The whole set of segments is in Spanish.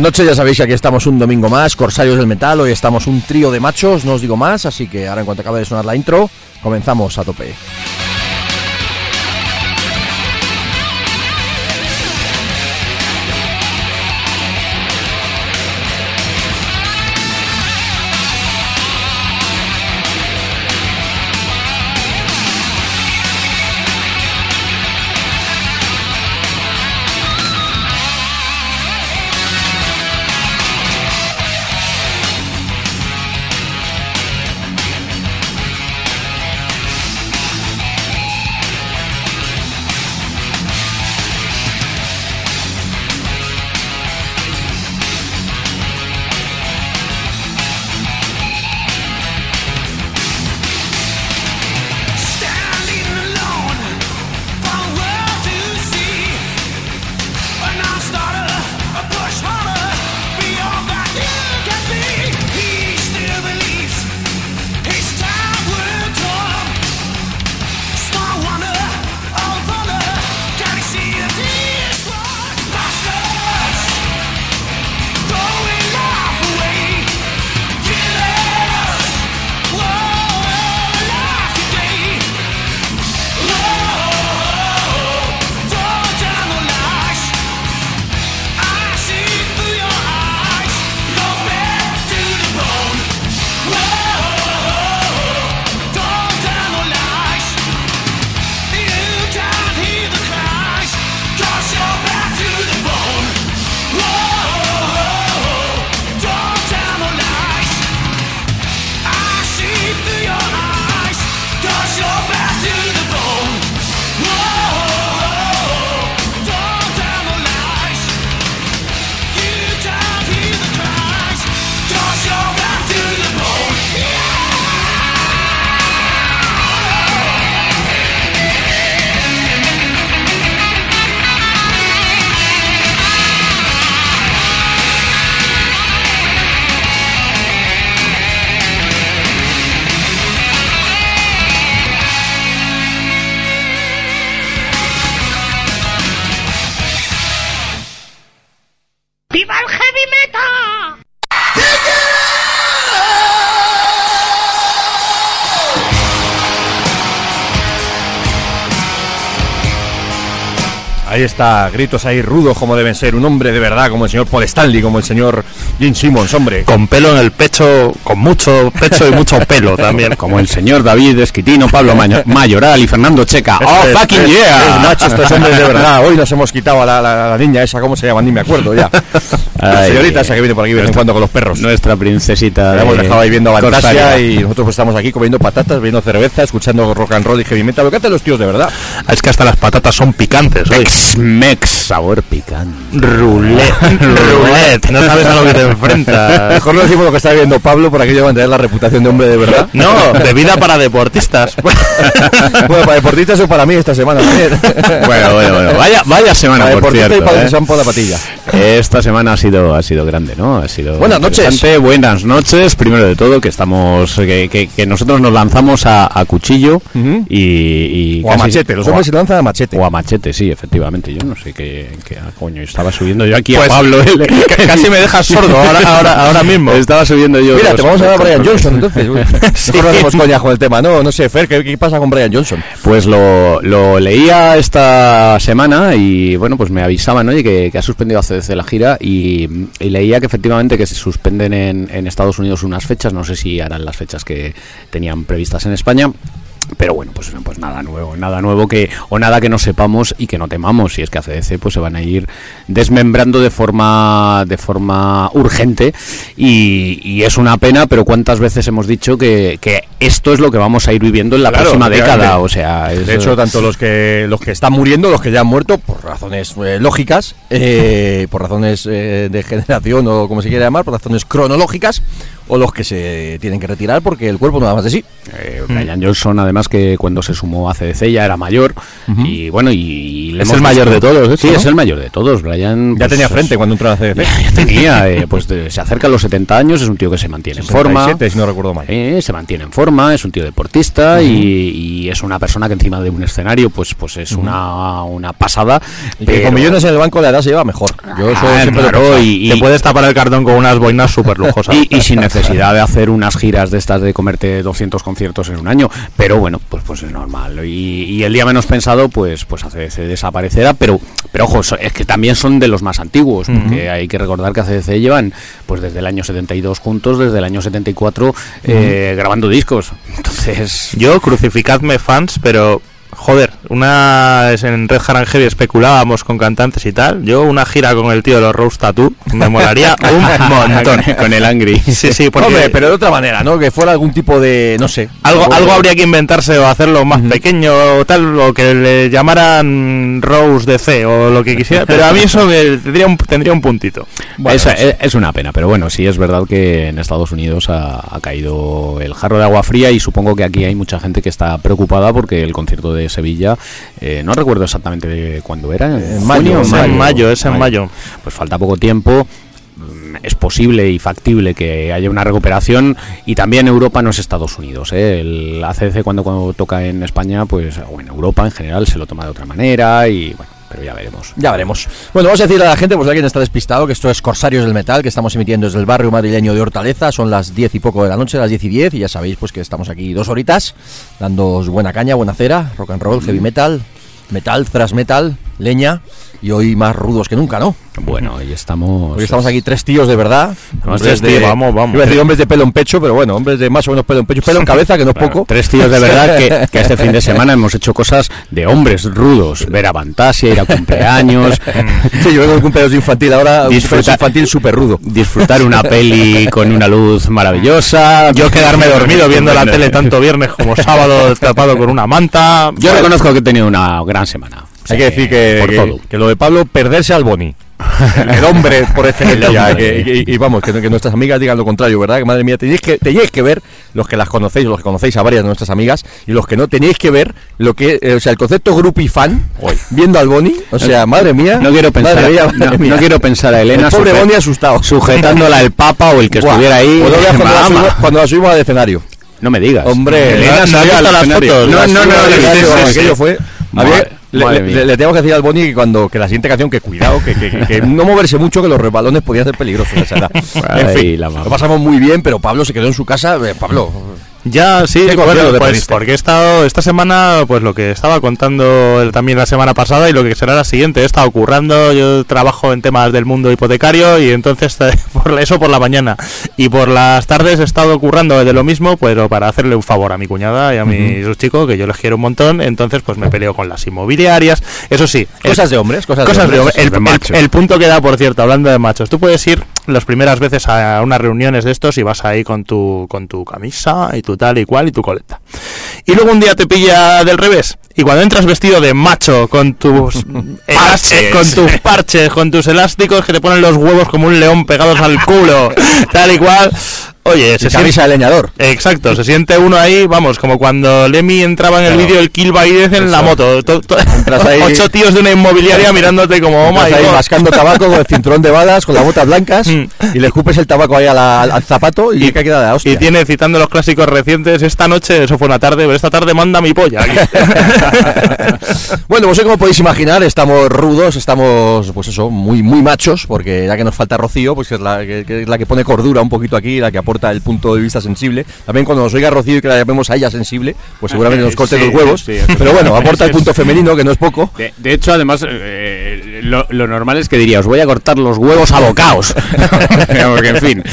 Buenas ya sabéis que aquí estamos un domingo más, Corsarios del Metal, hoy estamos un trío de machos, no os digo más, así que ahora en cuanto acabe de sonar la intro, comenzamos a tope. Está, gritos ahí rudos como deben ser, un hombre de verdad como el señor Paul Stanley, como el señor Jim Simmons, hombre. Con pelo en el pecho, con mucho pecho y mucho pelo también. Como el señor David Esquitino, Pablo Mayo- Mayoral y Fernando Checa. ¡Oh, Es- fucking es- yeah! es macho estos hombres de verdad. Hoy nos hemos quitado a la, la- la niña esa, ¿cómo se llama? Ni me acuerdo ya. La señorita esa que viene por aquí de vez en cuando con los perros. Nuestra princesita. La hemos de dejado ahí viendo a Fantasia Corsaria. y nosotros pues estamos aquí comiendo patatas, bebiendo cerveza, escuchando rock and roll y heavy metal. Lo que hacen los tíos de verdad. Es que hasta las patatas son picantes hoy. Mex, sabor picante. Roulette. Roulette. No sabes a lo que te enfrentas. Mejor no decimos lo que está viendo Pablo por aquello de mantener la reputación de hombre de verdad. No, de vida para deportistas. bueno, para deportistas o para mí esta semana también. Bueno, bueno, bueno. Vaya, vaya semana, para por deportistas cierto. y para ¿eh? la patilla. Esta semana ha sido ha sido grande, ¿no? Ha sido Buenas noches. Buenas noches. Primero de todo, que estamos que, que- que nosotros nos lanzamos a, a cuchillo y, y O a machete, los hombres se lanzan a machete. O a machete, sí, efectivamente. Yo no sé qué, qué ah, coño. Estaba subiendo yo aquí Pues, a Pablo. el- c- casi me dejas sordo ahora, ahora, ahora mismo. Estaba subiendo yo. Mira, te vamos a dar a Brian Johnson entonces. Mejor no hacemos coña con el tema, ¿no? No sé, Fer, ¿qué, qué pasa con Brian Johnson? Pues lo, lo leía esta semana y bueno, pues me avisaban, oye, que, que ha suspendido ACDC la gira y, y leía que efectivamente que se suspenden en, en Estados Unidos unas fechas, no sé si harán las fechas que tenían previstas en España. Pero bueno, pues, pues nada nuevo, nada nuevo que o nada que no sepamos y que no temamos. Si es que ACDC pues se van a ir desmembrando de forma de forma urgente y, y es una pena. Pero cuántas veces hemos dicho que, que esto es lo que vamos a ir viviendo en la Claro, próxima década. O sea, es- De hecho, tanto los que los que están muriendo, los que ya han muerto, por razones eh, lógicas, eh, por razones eh, de generación o como se quiera llamar, por razones cronológicas, o los que se tienen que retirar porque el cuerpo no da más de sí. Eh, Brian Johnson, además, que cuando se sumó a CDC ya era mayor. Y bueno, y le Es el mayor visto- de todos, eso, Sí, ¿no? es el mayor de todos. Brian. Ya pues, tenía es- frente cuando entró a CDC. Ya tenía, eh, pues de- se acerca a los 70 años, es un tío que se mantiene en forma. 67, si no recuerdo mal. Eh, se mantiene en forma, es un tío deportista y, y es una persona que encima de un escenario pues pues es una, una pasada. Y que con pero- millones en el banco la edad se lleva mejor. Yo eso Ah, siempre claro, pensado. y, Te y- puedes tapar el cartón con unas boinas súper lujosas. y, y sin necesidad de hacer unas giras de estas de comerte 200 conciertos en un año, pero bueno, pues pues es normal. Y, y el día menos pensado, pues pues ACDC desaparecerá, pero pero ojo, es que también son de los más antiguos, porque hay que recordar que ACDC llevan pues desde el año 72 juntos, desde el año 74 eh, grabando discos. Entonces, Yo, crucificadme fans, pero joder, una es en Red Heavy especulábamos con cantantes y tal. Yo una gira con el tío de los Rose Tattoo me molaría un montón. con, el Angry. Sí, sí, porque Hombre, pero de otra manera, ¿no? Que fuera algún tipo de, no sé. algo, algo habría que inventarse o hacerlo más pequeño o tal, o que le llamaran Rose DC o lo que quisiera. Pero a mí eso me- tendría, un, tendría un puntito. Bueno, es, es- es una pena, pero bueno, sí es verdad que en Estados Unidos ha, ha caído el jarro de agua fría y supongo que aquí hay mucha gente que está preocupada porque el concierto de Sevilla, eh, no recuerdo exactamente de cuándo era, En mayo, Es en mayo, es en mayo. Pues falta poco tiempo. mm, Es posible y factible que haya una recuperación y también Europa no es Estados Unidos. ¿eh? El ACDC cuando, cuando toca en España, pues o en Europa en general se lo toma de otra manera y bueno, pero ya veremos. Ya veremos. Bueno, vamos a decirle a la gente, pues alguien está despistado, que esto es Corsarios del Metal, que estamos emitiendo desde el barrio madrileño de Hortaleza. Son las 10 y poco de la noche, las 10 y 10, y ya sabéis pues que estamos aquí dos horitas, dándoos buena caña, buena cera, rock and roll, heavy metal, metal, thrash metal, leña, y hoy más rudos que nunca, ¿no? Bueno, hoy estamos... Hoy estamos aquí tres tíos de verdad. Vamos, hombres tres tíos, vamos, vamos. Iba a decir hombres de pelo en pecho, pero bueno, hombres de más o menos pelo en pecho, pelo en cabeza, que no es Bueno, poco. Tres tíos de verdad que, que este fin de semana hemos hecho cosas de hombres rudos. Ver a Fantasia, ir a cumpleaños, Sí, yo vengo de cumpleaños infantil ahora, un Disfruta- cumpleaños infantil súper rudo. disfrutar una peli con una luz maravillosa. Yo quedarme dormido viendo la tele tanto viernes como sábado tapado con una manta. Yo reconozco que he tenido una gran semana. Hay que decir que, que- lo de Pablo, perderse al Boni. El hombre por excelencia. El que- y, vamos, que, nuestras amigas digan lo contrario, ¿verdad? Que madre mía, tenéis que, teníais que ver, los que las conocéis, los que conocéis a varias de nuestras amigas, y los que no, tenéis que ver lo que, eh, o sea, el concepto grupi fan, viendo al Boni, o sea, madre mía. No quiero pensar, madre mía, no, madre mía. no quiero pensar a Elena El pobre Boni asustado. sujetándola el papa o el que Buah, estuviera ahí. pues no cuando, la subimos, cuando la subimos al escenario. No me digas. Hombre, Elena no- no No, no, no, no, sí, sí, aquello sí. fue. Le, tengo que decir al Boni que cuando que la siguiente canción que cuidado que, que- que- no moverse mucho que los resbalones podían ser peligrosos en fin, lo pasamos muy bien pero Pablo se quedó en su casa eh, Pablo Ya, sí, ¿Qué bueno, pues porque he estado esta semana, pues lo que estaba contando el- también la semana pasada y lo que será la siguiente, he estado currando, yo trabajo en temas del mundo hipotecario y entonces eh, por eso por la mañana y por las tardes he estado currando de lo mismo, pero para hacerle un favor a mi cuñada y a mi sus chicos, que yo les quiero un montón, entonces pues me peleo con las inmobiliarias, eso sí, el- cosas de hombres cosas, Cosas de hombres hombre. el, de el- machos. el punto que da, por cierto, hablando de machos. Tú puedes ir las primeras veces a unas reuniones de estos y vas ahí con tu, con tu camisa y tu tal y cual y tu coleta. Y luego un día te pilla del revés. Y cuando entras vestido de macho con tus eh, con tus parches, con tus elásticos que te ponen los huevos como un león pegados al culo, tal y cual. Oye, y se camisa de leñador Exacto, se siente uno ahí, vamos, como cuando Lemmy entraba en el Claro. vídeo el Kill Baidez en la Eso. moto. To- to- ahí- ocho tíos de una inmobiliaria mirándote como, oh my ahí God. mascando tabaco con el cinturón de balas con las botas blancas Mm. y le escupes el tabaco ahí a la- al, zapato y, que queda de la hostia Y tiene citando los clásicos recientes, esta noche, eso fue una tarde, pero esta tarde manda mi polla. bueno, pues como podéis imaginar, estamos rudos, estamos, pues eso, muy muy machos, porque ya que nos falta Rocío, pues que es, la, que, que es la que pone cordura un poquito aquí, la que aporta el punto de vista sensible. También cuando nos oiga Rocío y que la llamemos a ella sensible, pues seguramente nos corte Sí, los huevos. sí, pero bueno, aporta el punto femenino, que no es poco. De, de hecho, además, eh, lo, lo normal es que diría, os voy a cortar los huevos a bocaos. Porque, en fin,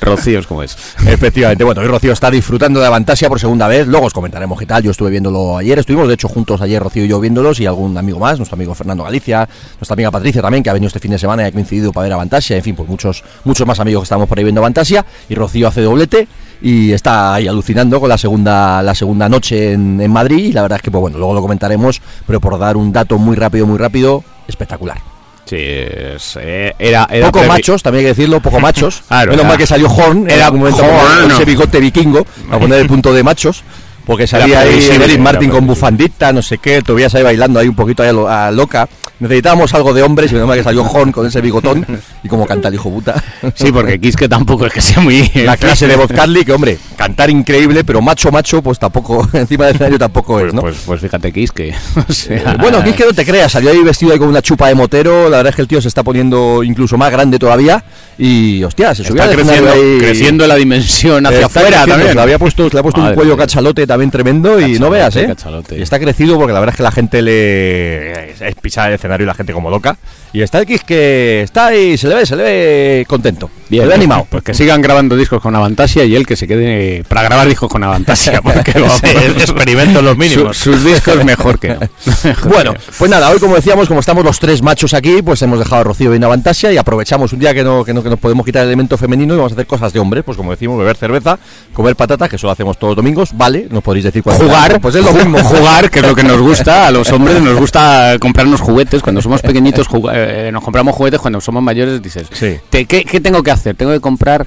rocíos como es. Efectivamente, bueno, hoy Rocío está disfrutando de Avantasia por segunda vez, luego os comentaremos qué tal, yo estuve viéndolo ayer, estuvimos de hecho juntos ayer Rocío y yo viéndolos y algún amigo más, nuestro amigo Fernando Galicia, nuestra amiga Patricia también, que ha venido este fin de semana y ha coincidido para ver Avantasia, en fin, pues muchos, muchos más amigos que estamos por ahí viendo Avantasia y Rocío hace doblete y está ahí alucinando con la segunda, la segunda noche en, en Madrid y la verdad es que, pues bueno, luego lo comentaremos, pero por dar un dato muy rápido, muy rápido, espectacular. Sí, eh, era, era Poco machos, también hay que decirlo, poco machos. Menos mal que salió Horn, era era un momento Horn, con ese bigote vikingo, a poner el punto de machos. Porque salía ahí era Martin con bufandita, no sé qué, todavía ahí bailando ahí un poquito ahí a, lo- a loca. Necesitábamos algo de hombres y menos mal que salió Horn con ese bigotón y como canta el hijo puta. Sí, porque Kiske tampoco es que sea muy... La clase de Bob Carly, que hombre, cantar increíble, pero macho macho, pues tampoco, encima del escenario tampoco es, ¿no? Pues, pues fíjate Kiske. o sea, Eh, Bueno, que no te creas, salió ahí vestido ahí con una chupa de motero, la verdad es que el tío se está poniendo incluso más grande todavía y hostia, se subió está creciendo, ahí- creciendo la dimensión hacia afuera también. Le había puesto, le ha puesto un cuello cachalote también tremendo y no veas, ¿eh? cachalote. Y está crecido porque la verdad es que la gente le es pisar el escenario y la gente como loca. Y está X que está ahí, se le ve, se le ve contento. Bien, ve animado. Pues que sigan grabando discos con Avantasia y él que se quede para grabar discos con Avantasia. Porque vamos, Sí, experimentos los mínimos. su- sus discos mejor que no. Mejor Bueno, que no. pues nada, hoy como decíamos, como estamos los tres machos aquí, pues hemos dejado a Rocío bien Avantasia y aprovechamos un día que no, que no, que nos podemos quitar el elemento femenino y vamos a hacer cosas de hombre, pues como decimos, beber cerveza, comer patatas, que eso lo hacemos todos los domingos, vale, nos podéis decir cuál jugar, pues es lo mismo, jugar, que es lo que nos gusta a los hombres, nos gusta comprarnos juguetes. Cuando somos pequeñitos eh, nos compramos juguetes, cuando somos mayores dices, Sí. "¿Te- ¿qué, qué tengo que hacer? Tengo que comprar,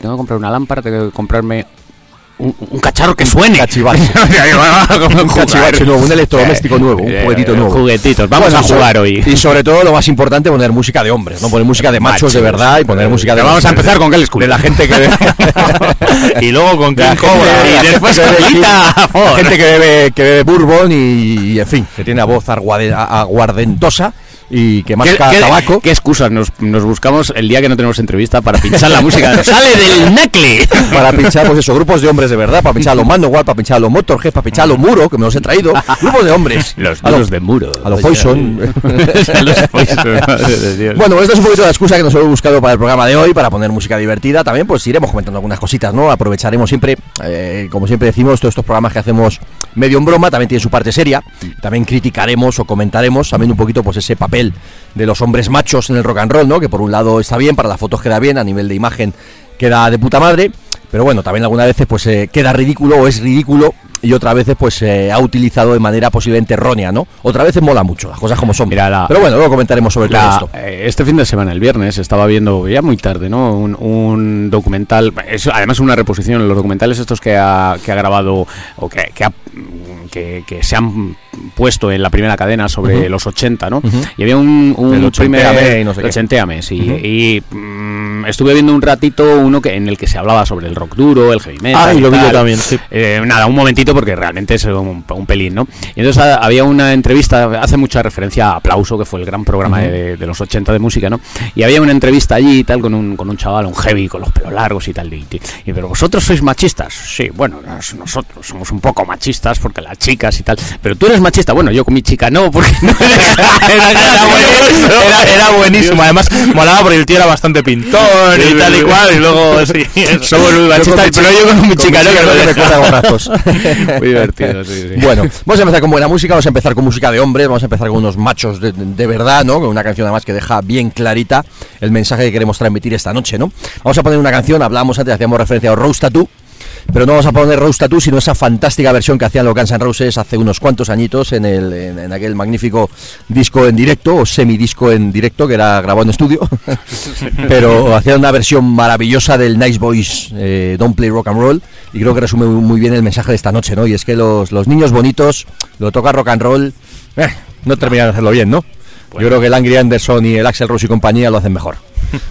tengo que comprar una lámpara, tengo que comprarme un, un cacharro que suene. cachivache. un cachivache nuevo, un electrodoméstico nuevo, un juguetito nuevo. Juguetitos, vamos Bueno, a jugar hoy. Y sobre todo, lo más importante, poner música de hombres, no poner música de machos, de verdad y poner música de. Pero vamos a empezar con Gales. De la gente que. y luego con King y después la Ford. gente que bebe, que bebe bourbon y, y, en fin, que tiene la voz aguardentosa y que ¿Qué, masca qué- tabaco. qué excusas nos, nos buscamos el día que no tenemos entrevista para pinchar la música? ¡Sale del Necle! Para pinchar, pues eso, grupos de hombres de verdad, para pinchar a los Manowar, para pinchar a los Motorhead, para pinchar a los Muro, que me los he traído. Grupos de hombres. Los a los, de muro. a los Poison. A los Poison, madre de Dios. Bueno, esta es un poquito la excusa que nos hemos buscado para el programa de hoy, para poner música divertida. También, pues iremos comentando algunas cositas, ¿no? Aprovecharemos siempre, eh, como siempre decimos, todos estos programas que hacemos medio en broma, también tienen su parte seria. También criticaremos o comentaremos también un poquito, pues ese papel de los hombres machos en el rock and roll, ¿no? Que por un lado está bien, para las fotos queda bien, a nivel de imagen queda de puta madre. Pero bueno, también algunas veces pues eh, queda ridículo o es ridículo y otras veces pues se ha utilizado de manera posiblemente errónea, ¿no? Otras veces mola mucho, las cosas como son. Mira, la- Pero bueno, luego comentaremos sobre todo esto. eh, este fin de semana, el viernes, estaba viendo ya muy tarde, ¿no? Un, un documental, es además una reposición, los documentales estos que ha, que ha grabado o que, que, ha- que- que se han puesto en la primera cadena sobre los 80, ¿no? Y había un, un primer y no sé qué. ochentéame, sí. Ujú. Y mm, estuve viendo un ratito uno que en el que se hablaba sobre el rock duro, el heavy metal. Ah, y y lo vi yo también, sí. Eh, nada, un momentito porque realmente es un, un pelín, ¿no? Y entonces ha- había una entrevista, hace mucha referencia a Aplauso, que fue el gran programa de, de los 80 de música, ¿no? Y había una entrevista allí y tal con un, con un chaval, un heavy, con los pelos largos y tal. Y, y- pero vosotros sois machistas. Sí, bueno, nos- nosotros somos un poco machistas porque las chicas y tal. Pero tú eres machista. Bueno, yo con mi chica no, porque no Era, era buenísimo, era- era buenísimo. Además, molaba porque el tío era bastante pintor y tal y cual. Y luego, sí. Somos muy machistas, pero yo con mi chica no, que no me. Muy divertido, sí, sí. Bueno, vamos a empezar con buena música, vamos a empezar con música de hombres, vamos a empezar con unos machos de, de verdad, ¿no? Con una canción además que deja bien clarita el mensaje que queremos transmitir esta noche, ¿no? Vamos a poner una canción, hablábamos antes, hacíamos referencia a Rose Tattoo, pero no vamos a poner Rose Tattoo, sino esa fantástica versión que hacían los Guns N' Roses hace unos cuantos añitos en, el, en, en aquel magnífico disco en directo, o semidisco en directo, que era grabado en estudio, pero hacían una versión maravillosa del Nice Boys eh, Don't Play Rock and Roll, y creo que resume muy, muy bien el mensaje de esta noche, ¿no? Y es que los, los niños bonitos, lo toca rock and roll, eh, no terminan de hacerlo bien, ¿no? Yo creo que el Angry Anderson y el Axel Rose y compañía lo hacen mejor.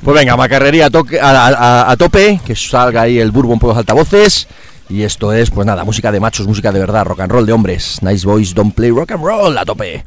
Pues venga, macarrería a, toque- a, tope, que salga ahí el bourbon por los altavoces. Y esto es, pues nada, música de machos, música de verdad, rock and roll de hombres. Nice boys, don't play rock and roll, a tope.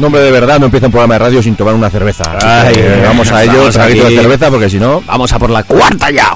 Un hombre de verdad no empieza un programa de radio sin tomar una cerveza. Ay, Eh, vamos a ello, traguito de cerveza, porque si no, Vamos a por la cuarta ya.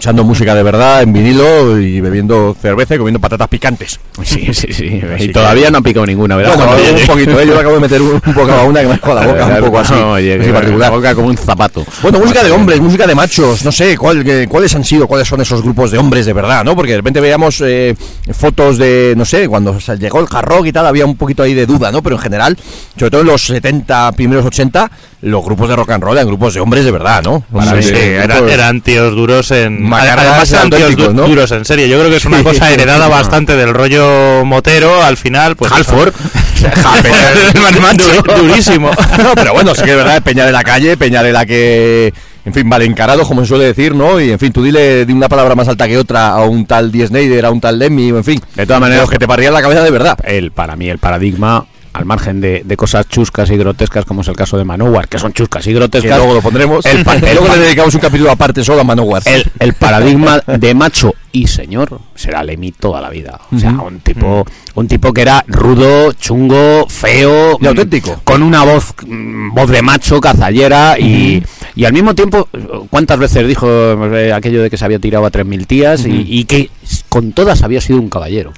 Escuchando música de verdad en vinilo y bebiendo cerveza y comiendo patatas picantes. Sí, sí, sí. Así Y que- todavía no ha picado ninguna, ¿verdad? Bueno, un poquito, ¿eh? yo le acabo de meter un, un poco a una que me dejó la boca un poco así, Oye, así que particular. La boca como un zapato. Bueno, música de hombres, música de machos, no sé cuál, que- cuáles han sido, cuáles son esos grupos de hombres de verdad, ¿no? Porque de repente veíamos eh, fotos de, no sé, cuando se llegó el hard rock y tal, había un poquito ahí de duda, ¿no? Pero en general, sobre todo en los 70, primeros 80, los grupos de rock and roll eran grupos de hombres de verdad, ¿no? Sí, Hombres sí, de- era- grupos- eran tíos duros en. Macarras Además, eran tíos du- ¿no? duros en serio. Yo creo que es una Sí. cosa heredada bastante del rollo motero. Al final, pues. Halford. Durísimo. No, pero bueno, sí que es verdad, Peña de la calle, Peña de la que, en fin, vale encarado, como se suele decir, ¿no? Y en fin, tú dile di una palabra más alta que otra a un tal Snyder, a un tal Lemmy, en fin. De todas maneras, que te partían la cabeza de verdad. el, para mí el paradigma, al margen de, de cosas chuscas y grotescas, como es el caso de Manowar, que son chuscas y Que grotescas, luego lo pondremos. El luego le dedicamos un capítulo aparte solo a Manowar. el, el paradigma de macho y señor será Lemmy toda la vida. O sea, un tipo, un tipo que era rudo, chungo, feo, Y auténtico. con una voz, mm, voz de macho, cazallera y, y al mismo tiempo, ¿cuántas veces dijo eh, aquello de que se había tirado a 3.000 tías y, y que con todas había sido un caballero?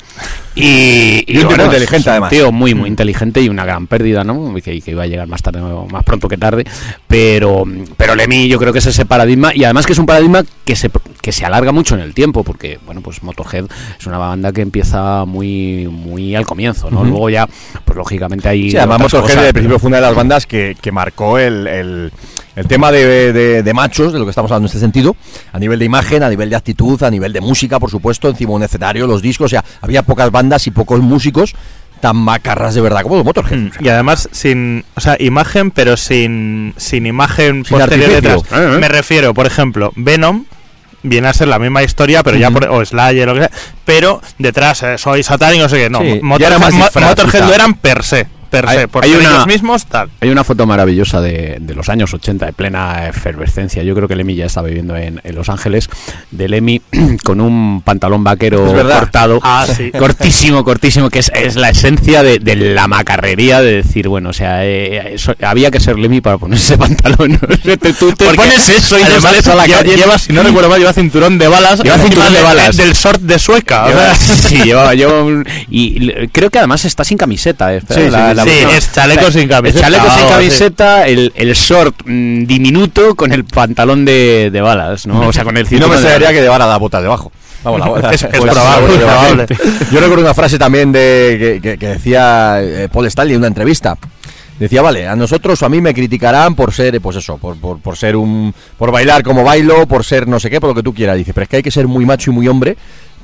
Y, Y un tipo inteligente, es un además. tío muy, muy inteligente y una gran pérdida, ¿no? Que, que iba a llegar más tarde, más pronto que tarde. Pero, pero Lemmy yo creo que es ese paradigma y además que es un paradigma que se, que se alarga mucho en el tiempo porque, bueno, pues Motorhead es una banda que empieza muy, muy al comienzo, ¿no? Luego ya, pues lógicamente hay Sí, además Motorhead cosas. al principio fue una de las bandas que, que marcó el, el- el tema de, de- de machos, de lo que estamos hablando en este sentido, a nivel de imagen, a nivel de actitud, a nivel de música, por supuesto, encima de un escenario, los discos, o sea, había pocas bandas y pocos músicos tan macarras de verdad como los Motorhead. Mm, Y además sin, o sea, imagen, pero sin, sin imagen Sin posterior artificio. detrás. Eh, eh. Me refiero, por ejemplo, Venom viene a ser la misma historia, pero ya por, o Slayer o lo que sea, pero detrás eh, soy satánico, no sé qué, no, Sí, Motorhead, era más Mo- Motorhead lo eran per se, per Hay- se, por hay ser una- ellos mismos, tal. Hay una foto maravillosa de, de los años 80, de plena efervescencia. Yo creo que Lemmy ya estaba viviendo en, en Los Ángeles. De Lemmy con un pantalón vaquero cortado. Ah, sí. Cortísimo, cortísimo, que es, es la esencia de, de la macarrería de decir, bueno, o sea, eh, eso- había que ser Lemmy para ponerse pantalón. Te- tú te Porque pones eso y además a la calle. lleva, si no recuerdo mal, lleva cinturón de balas. Lleva cinturón de de- balas. Del short de sueca. o Lleva- sea, sí, llevaba, lleva un- y creo que además está sin camiseta. eh, Sí, la- sí, la- sí, es chaleco sin camiseta. El chaleco o sin algo así. camiseta, el, el short mm, diminuto con el pantalón de, de balas, ¿no? O sea, con el Y no me cinturón de extrañaría balas. que llevara la bota debajo. Vamos, la bota. Es- es Pues, probable, pues, es probable. Yo recuerdo una frase también de que, que- que decía eh, Paul Stanley en una entrevista. Decía, vale, a nosotros o a mí me criticarán por ser, pues eso, por, por, por ser un. por bailar como bailo, por ser no sé qué, por lo que tú quieras. Dice, pero es que hay que ser muy macho y muy hombre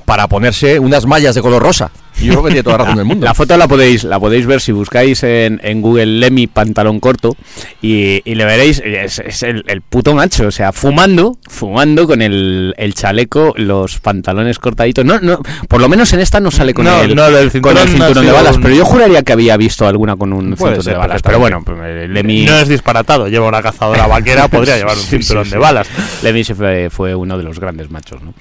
para ponerse unas mallas de color rosa. Yo creo que tiene toda la razón del mundo. La foto la podéis, la podéis ver si buscáis en, en Google Lemmy pantalón corto y, y le veréis, es, es el, el puto macho, o sea, fumando, fumando con el, el chaleco, los pantalones cortaditos. No, no, por lo menos en esta no sale con No, el, no, del con cinturón el cinturón de balas, un- pero yo juraría que había visto alguna con un Puede cinturón ser, de balas. Pero bueno, pues, eh, Lemmy... No es disparatado, lleva una cazadora vaquera, podría llevar un Sí, cinturón sí. de balas. Lemmy se fue, fue uno de los grandes machos, ¿no?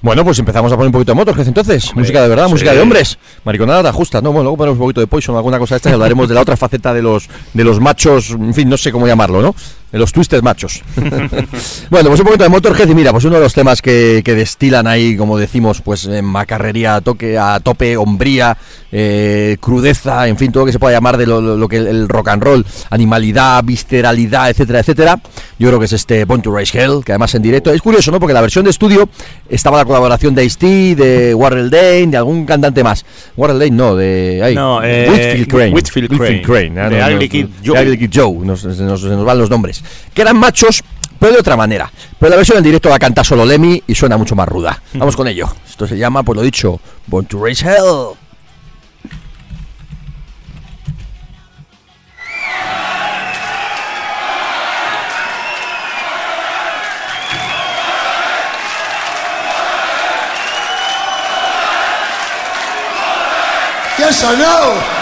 Bueno, pues empezamos a poner un poquito de Motorhead entonces. música de verdad, sí. música de hombres. Mariconada justa, ¿no? Bueno, luego ponemos un poquito de Poison, alguna cosa de esta y hablaremos de la otra faceta de los, de los machos, en fin, no sé cómo llamarlo, ¿no? De los twisted machos. bueno, pues un poquito de Motorhead y mira, pues uno de los temas que, que destilan ahí, como decimos, pues en macarrería a, toque, a tope, hombría, eh, crudeza, en fin, todo lo que se pueda llamar de lo, lo- lo que el, el rock and roll, animalidad, visceralidad, etcétera, etcétera. Yo creo que es este Born to Raise Hell, que además en directo es curioso, ¿no? Porque la versión de estudio estaba la colaboración de Ice-T, de Warrell Dane, de algún cantante más. Warrell Dane no, de ay, No, eh, Whitfield Crane. Whitfield Crane, ah, de no, no, Ugly Kid Joe. Ugly Kid Joe, nos, nos- nos van los nombres. Que eran machos, pero de otra manera. Pero la versión en directo la canta solo Lemmy y suena mucho más ruda. Vamos con ello. Esto se llama, pues lo dicho, Born to Raise Hell. Yes or no?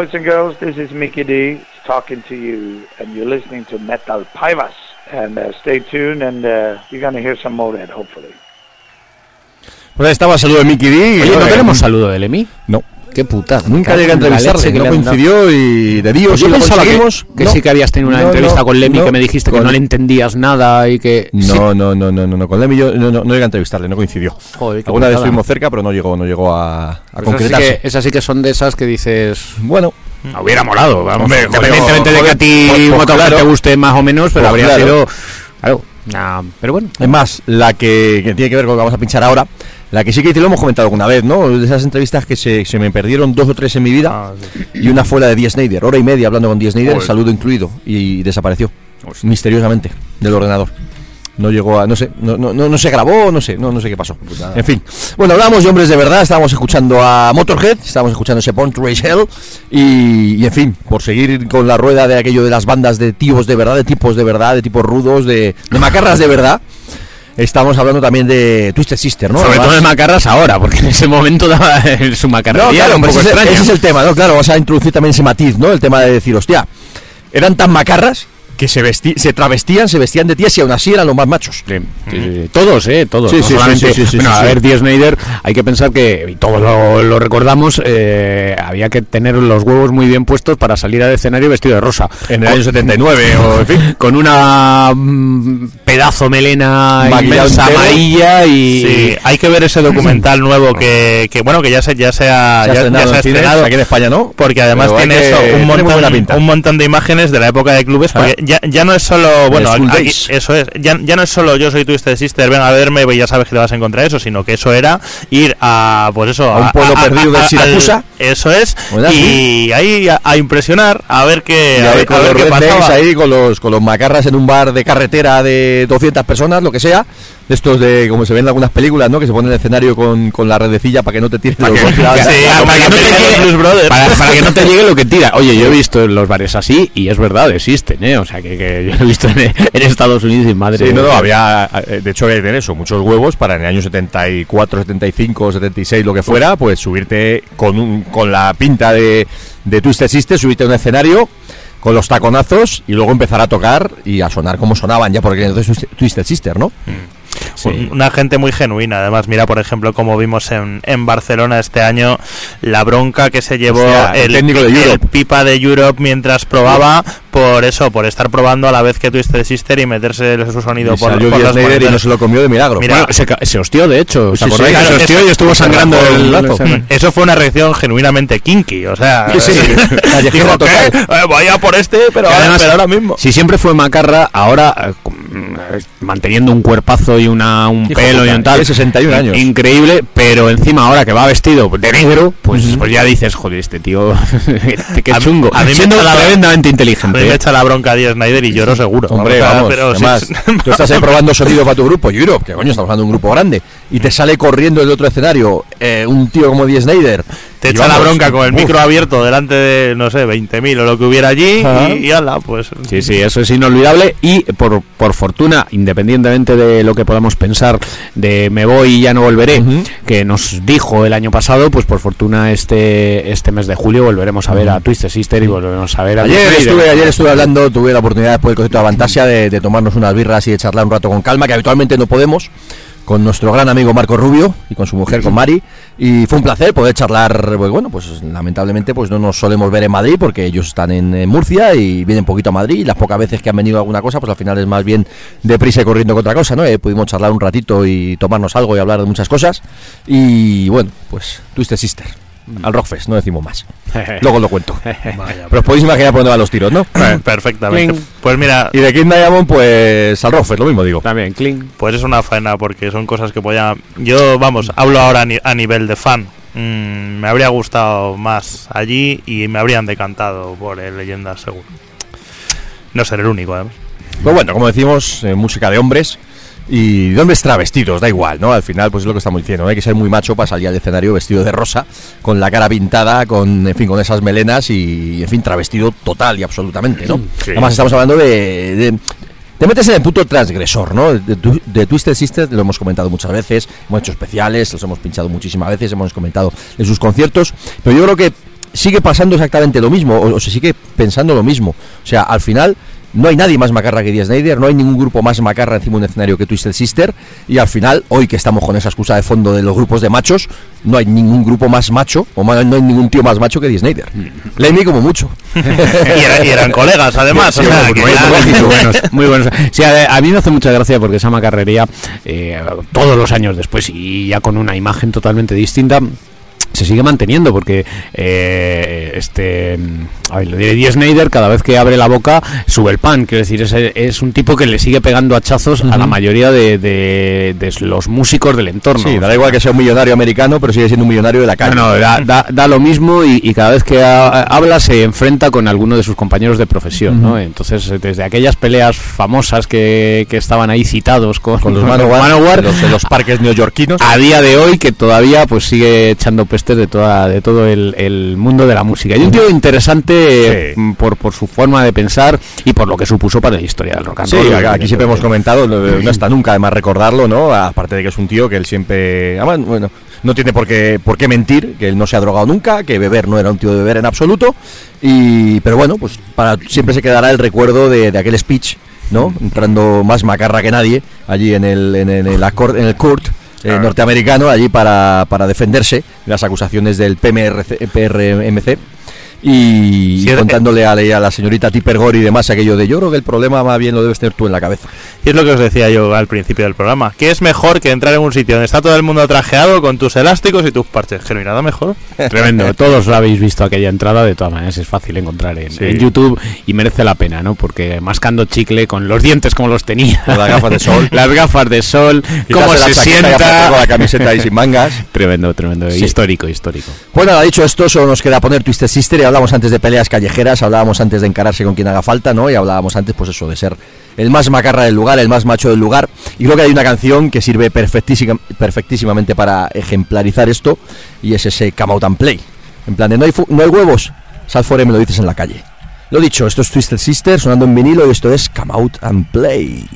Boys and girls. This is Mickey D talking to you, and you're listening to Metal Pivas. And uh, stay tuned, and uh, you're gonna hear some more of that, hopefully. Pues ahí estaba el saludo de Mickey D. Oye, ¿no Eh, tenemos saludo del Emi? No. Qué puta. Nunca llegué a entrevistarle, no coincidió y de Dios Pues yo pensaba que, que no. sí que habías tenido una No, entrevista no, con Lemmy no, que me dijiste que no le entendías nada y que... No, Sí. no, no, no, no, con Lemmy yo no, no, no llegué a entrevistarle, no coincidió. Joder, Alguna vez putada. estuvimos cerca, pero no llegó, no llegó a, a Pues esas, sí concretarse. que, esas sí que son de esas que dices... Bueno, Hubiera molado, vamos. Hombre, independientemente de que a ti pues- pues claro. te guste más o menos, pero Pues habría claro. sido... Claro, nah, pero bueno. es más, la que, que tiene que ver con lo que vamos a pinchar ahora, la que sí que te lo hemos comentado alguna vez, ¿no? De esas entrevistas que se, se me perdieron dos o tres en mi vida Ah, sí. y una fue la de Die Snyder, hora y media hablando con Die Snyder, saludo incluido, y, desapareció Hostia. misteriosamente del ordenador. No llegó a, no sé, no, no, no, no se grabó, no sé, no, no sé qué pasó. En fin. Bueno, hablamos de hombres de verdad, estábamos escuchando a Motorhead, estábamos escuchando ese Born to Raise Hell, y, y en fin, por seguir con la rueda de aquello de las bandas de tíos de verdad, de tipos de verdad, de tipos rudos, de, de macarras de verdad, estamos hablando también de Twisted Sister, ¿no? Sobre Además- todo de macarras ahora, porque en ese momento daba su macarrería no, claro, un pues poco ese, ese es el tema, ¿no? Claro, vamos a introducir también ese matiz, ¿no? El tema de decir, hostia, eran tan macarras que se, vesti- se travestían, se vestían de tías y aún así eran los más machos. Sí, sí, sí. Todos, ¿eh? Todos. Sí, no bueno, a ver, Dee Snyder, hay que pensar que, y todos lo, lo recordamos, eh, había que tener los huevos muy bien puestos para salir al escenario vestido de rosa. En el año 79 o en fin. Con una mm, pedazo melena inmensa amarilla y... Sí, hay que ver ese documental nuevo que, que bueno, que ya se, ya se ha, Se ha ya- ya estrenado se ha estrenado. aquí en España no. Porque además Pero tiene eso, un montón, un montón de imágenes de la época de clubes, porque Ah. Ya, ya no es solo, bueno, aquí- eso es, ya, ya no es solo yo soy Twisted Sister, ven a verme, ya sabes que te vas a encontrar eso, sino que eso era ir a, pues eso, A un pueblo perdido de al- Siracusa. eso es, y ahí a, a impresionar, a ver qué, a ver, con a ver los qué pasaba. ahí, con los, con los macarras en un bar de carretera de 200 personas, lo que sea. De estos de, como se ven en algunas películas, ¿no? Que se pone el escenario con, con la redecilla para que no te tiren los para, que no te llegue, lo que tira. Oye, yo he visto en los bares así y es verdad, existen, ¿eh? O sea, que, que yo he visto en, en Estados Unidos y madre. Sí, no, no, había, eh, de hecho, había que tener eso, muchos huevos para en el año 74, 75, 76, lo que fuera, pues subirte con, un, con la pinta de, de Twisted Sister, subirte a un escenario con los taconazos y luego empezar a tocar y a sonar como sonaban ya, porque entonces Twisted Sister, ¿no? Un- Una gente muy genuina. Además, mira, por ejemplo, como vimos en, en Barcelona este año, la bronca que se llevó Hostia, el el, técnico de el pipa de Europe mientras probaba, por eso, por estar probando a la vez que Twisted Sister y meterse su sonido Y por, por las y no se lo comió de milagro. Mira, Bueno, se, se hostió, de hecho. ¿Os Sí, sí, claro, se hostió eso- y estuvo sangrando el ese- Eso fue una reacción genuinamente kinky, o sea, Sí, sí, callejera dijo, total. ¿qué? Eh, vaya por este, pero, además, pero ahora mismo. Si siempre fue macarra, ahora eh, eh, manteniendo un cuerpazo y una, un Hijo pelo y un tal. tiene 61 años. Increíble, pero encima ahora que va vestido de negro, pues, pues ya dices, joder, este tío, qué A- chungo. a mí me echa la- tremendamente A inteligente. mí me ¿eh? echa la bronca a Dee Snyder y lloro seguro. Hombre, vamos, pero además, tú estás ahí probando sonido para tu grupo, Europe, que coño, estamos hablando de un grupo grande, y te sale corriendo del otro escenario eh, un tío como Dee Snyder. Te echa la bronca con el uf, micro abierto delante de, no sé, 20.000 o lo que hubiera allí Ajá. y, y ala, pues... Sí, sí, eso es inolvidable y por, por fortuna, independientemente de lo que podamos pensar de me voy y ya no volveré, que nos dijo el año pasado, pues por fortuna este este mes de julio volveremos a ver a Twisted Sister y volveremos a ver a Ayer estuve, ayer estuve hablando, tuve la oportunidad después del concierto de Avantasia de, de tomarnos unas birras y de charlar un rato con calma, que habitualmente no podemos, con nuestro gran amigo Marco Rubio y con su mujer, con Mari, y fue un placer poder charlar, pues bueno, pues lamentablemente pues no nos solemos ver en Madrid porque ellos están en, Murcia y vienen poquito a Madrid y las pocas veces que han venido a alguna cosa, pues al final es más bien deprisa y corriendo con otra cosa, ¿no? Eh, pudimos charlar un ratito y tomarnos algo y hablar de muchas cosas y bueno, pues Twisted Sister. Al Rockfest, no decimos más. Luego lo cuento. Pero os podéis imaginar por dónde van los tiros, ¿no? Perfectamente. Cling. Pues mira, Y de King Diamond, pues al Rockfest, lo mismo digo. También, cling. pues es una faena porque son cosas que podía... Yo, vamos, hablo ahora a, ni- a nivel de fan. Mm, me habría gustado más allí y me habrían decantado por el Leyendas seguro. No ser el único, además. Pues bueno, como decimos, eh, música de hombres y de hombres travestidos, da igual, ¿no? Al final, pues es lo que estamos diciendo, ¿no? hay que ser muy macho para salir al escenario vestido de rosa, con la cara pintada, con, en fin, con esas melenas y, en fin, travestido total y absolutamente, ¿no? Sí. Además, estamos hablando de, de- Te metes en el punto transgresor, ¿no? De, tu- de Twisted Sister lo hemos comentado muchas veces, hemos hecho especiales, los hemos pinchado muchísimas veces, hemos comentado en sus conciertos, pero yo creo que sigue pasando exactamente lo mismo, o, o se sigue pensando lo mismo. O sea, al final no hay nadie más macarra que Dee Snyder, no hay ningún grupo más macarra encima de un escenario que Twisted Sister, y al final, hoy que estamos con esa excusa de fondo de los grupos de machos, no hay ningún grupo más macho, o no hay ningún tío más macho que Dee Snyder. Lemmy como mucho. y, era- y eran colegas, además. o sea, muy buenos, muy buenos, muy buenos. Sí, a, a mí me hace mucha gracia porque esa macarrería, eh, todos los años después y ya con una imagen totalmente distinta, se sigue manteniendo porque eh, este a ver, lo diré Dee Snyder cada vez que abre la boca sube el pan quiero decir es, es un tipo que le sigue pegando hachazos a la mayoría de, de- de los músicos del entorno Sí, da igual que sea un millonario americano, pero sigue siendo un millonario de la calle. no, no, da, da- da lo mismo y, y cada vez que ha- habla se enfrenta con alguno de sus compañeros de profesión, ¿no? Entonces, eh, desde aquellas peleas famosas que, que estaban ahí citados con, con los Manowar, los, en los parques neoyorquinos. a día de hoy que todavía pues sigue echando pestes de toda de todo el, el mundo de la música. Y un tío interesante Sí. mm, por, por su forma de pensar y por lo que supuso para la historia del rock and Sí, roll. acá- aquí siempre hemos comentado, no, está nunca de más recordarlo, ¿no? Aparte de que es un tío que él siempre... además, bueno, no tiene por qué, por qué mentir, que él no se ha drogado nunca, que beber no era un tío de beber en absoluto. Y, pero bueno, pues para siempre se quedará el recuerdo de, de aquel speech, ¿no? Entrando más macarra que nadie allí en el, en el, en el en el court. Eh, norteamericano allí para, para defenderse de las acusaciones del PMRC, PRMC y Sí, contándole a, la- a la señorita Tipper Gore y demás aquello de yo creo que el problema más bien lo debes tener tú en la cabeza. Y es lo que os decía yo al principio del programa. ¿Qué es mejor que entrar en un sitio donde está todo el mundo trajeado con tus elásticos y tus parches? Que no hay nada mejor. Tremendo, todos lo habéis visto aquella entrada, de todas maneras es fácil encontrar en, Sí. en YouTube y merece la pena, ¿no? Porque mascando chicle con los dientes como los tenía, Con las gafas de sol. las gafas de sol, cómo Quitarse la se y sienta, con la camiseta ahí sin mangas. tremendo, tremendo, Sí. histórico, histórico. Pues nada, dicho esto, solo nos queda poner Twisted Sister y hablamos antes de peleas callejeras, hablábamos antes de encararse con quien haga falta, ¿no? Y hablábamos antes, pues eso, de ser el más macarra del lugar, el más macho del lugar. Y creo que hay una canción que sirve perfectísima- perfectísimamente para ejemplarizar esto, y es ese Come Out and Play. En plan de no hay, huevos, sal fuera me lo dices en la calle. Lo dicho, esto es Twisted Sister sonando en vinilo y esto es Come Out and Play.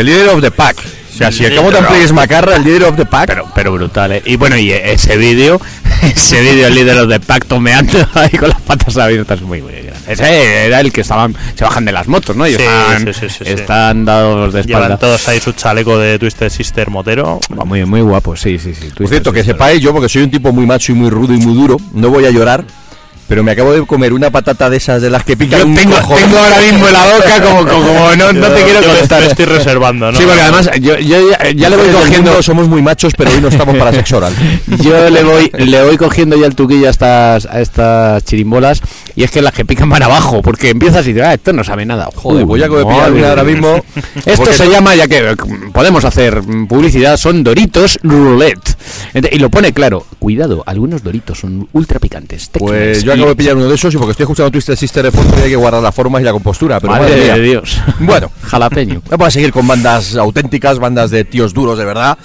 The Leader of the Pack. O sea, si acabo de Macarra, el Leader of the Pack. Pero, pero brutal, ¿eh? Y bueno, y ese vídeo, ese vídeo, el líder de Pacto meando ahí con las patas abiertas, muy, muy grande. Ese era el que estaban, se bajan de las motos, ¿no? Y Sí, están, sí, sí, sí, sí. están dados de espalda. Llevan todos ahí su chaleco de Twisted Sister motero. Va Muy, muy guapo, sí, sí, sí. Por cierto, que sepáis, yo porque soy un tipo muy macho y muy rudo y muy duro, no voy a llorar, pero me acabo de comer una patata de esas de las que pican Yo un tengo, cojón. tengo ahora mismo en la boca como, como, como no, no te quiero contestar. estoy reservando, ¿no? Sí, porque además yo, yo ya, ya le voy cogiendo mundo, somos muy machos, pero hoy no estamos para sexo oral. Yo le voy, le voy cogiendo ya el tuquillo a estas, a estas chirimbolas y es que las que pican van abajo, porque empiezas y dices, ah, esto no sabe nada. Joder, voy a madre una ahora mismo. Esto se no- llama, ya que podemos hacer publicidad, son Doritos Roulette. Y lo pone claro, cuidado, algunos Doritos son ultra picantes. Pues yo acabo de pillar uno de esos y porque estoy escuchando Twisted Sister de fondo hay que guardar las formas y la compostura. Pero Madre de Dios. Bueno, Jalapeño. vamos a seguir con bandas auténticas, bandas de tíos duros de verdad,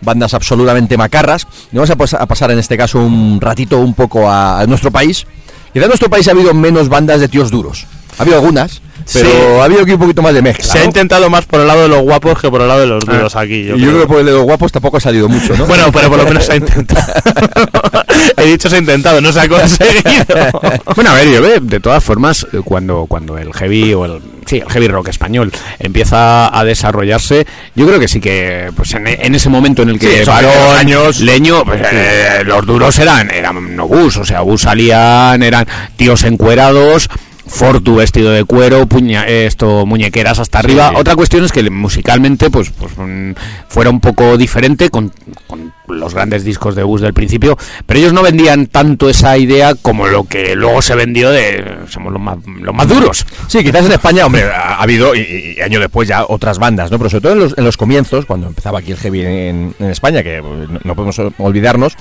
bandas absolutamente macarras. Y vamos a, pas- a pasar en este caso un ratito un poco a, a nuestro país. Quizá en nuestro país ha habido menos bandas de tíos duros. Ha habido algunas, pero Sí. ha habido aquí un poquito más de mezcla. Se ha intentado más por el lado de los guapos que por el lado de los duros aquí. Yo y yo creo que por el de los guapos tampoco ha salido mucho, ¿no? Bueno, pero por lo menos se ha intentado. He dicho se ha intentado, no se ha conseguido. Bueno, a ver, yo veo, de todas formas, eh, cuando, cuando el heavy o el, sí, el heavy rock español empieza a desarrollarse, yo creo que sí que, pues en, en ese momento en el Sí, que primeros años. Leño, pues, eh, los duros eran, eran no bus, o sea, bus salían, eran tíos encuerados. Fortu vestido de cuero, puña, esto, muñequeras hasta arriba. Otra cuestión es que musicalmente, pues, pues mm, fuera un poco diferente con, con los grandes discos de Bus del principio, pero ellos no vendían tanto esa idea como lo que luego se vendió de somos los más, los más duros. Sí, quizás en España, hombre, ha, ha habido, y, y año después ya otras bandas, ¿no? Pero sobre todo en los, en los comienzos, cuando empezaba aquí el heavy en, en España, que eh, no, no podemos olvidarnos,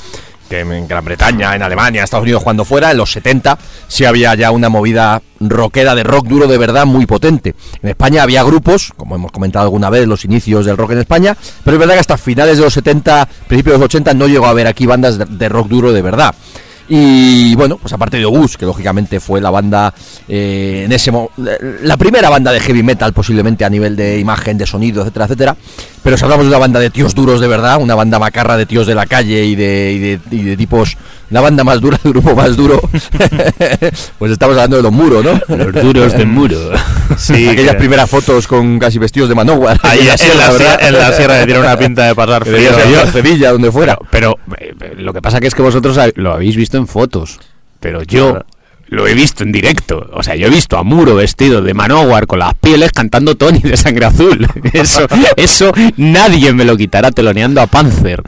que en Gran Bretaña, en Alemania, Estados Unidos, cuando fuera, en los 70, sí había ya una movida rockera de rock duro de verdad muy potente. En España había grupos, como hemos comentado alguna vez, los inicios del rock en España, pero es verdad que hasta finales de los 70, principios de los 80, no llegó a haber aquí bandas de, de rock duro de verdad. Y bueno, pues aparte de Obús, que lógicamente fue la banda eh, en ese la primera banda de heavy metal posiblemente a nivel de imagen, de sonido, etcétera, etcétera. Pero si hablamos de una banda de tíos duros de verdad, una banda macarra de tíos de la calle y de, y de, y de tipos, la banda más dura, el grupo más duro, pues estamos hablando de los muros, ¿no? Los duros del muro. Sí, Aquellas que- primeras fotos con casi vestidos de manowar. Ahí en la en sierra, la, ¿verdad? sierra, en la sierra que tiene una pinta de pasar frío. en Sevilla, donde fuera. Pero, pero, eh, lo que pasa que es que vosotros lo habéis visto en fotos, pero yo Claro. lo he visto en directo. O sea, yo he visto a Muro vestido de Manowar con las pieles cantando Tony de sangre azul. Eso, eso nadie me lo quitará teloneando a Panzer.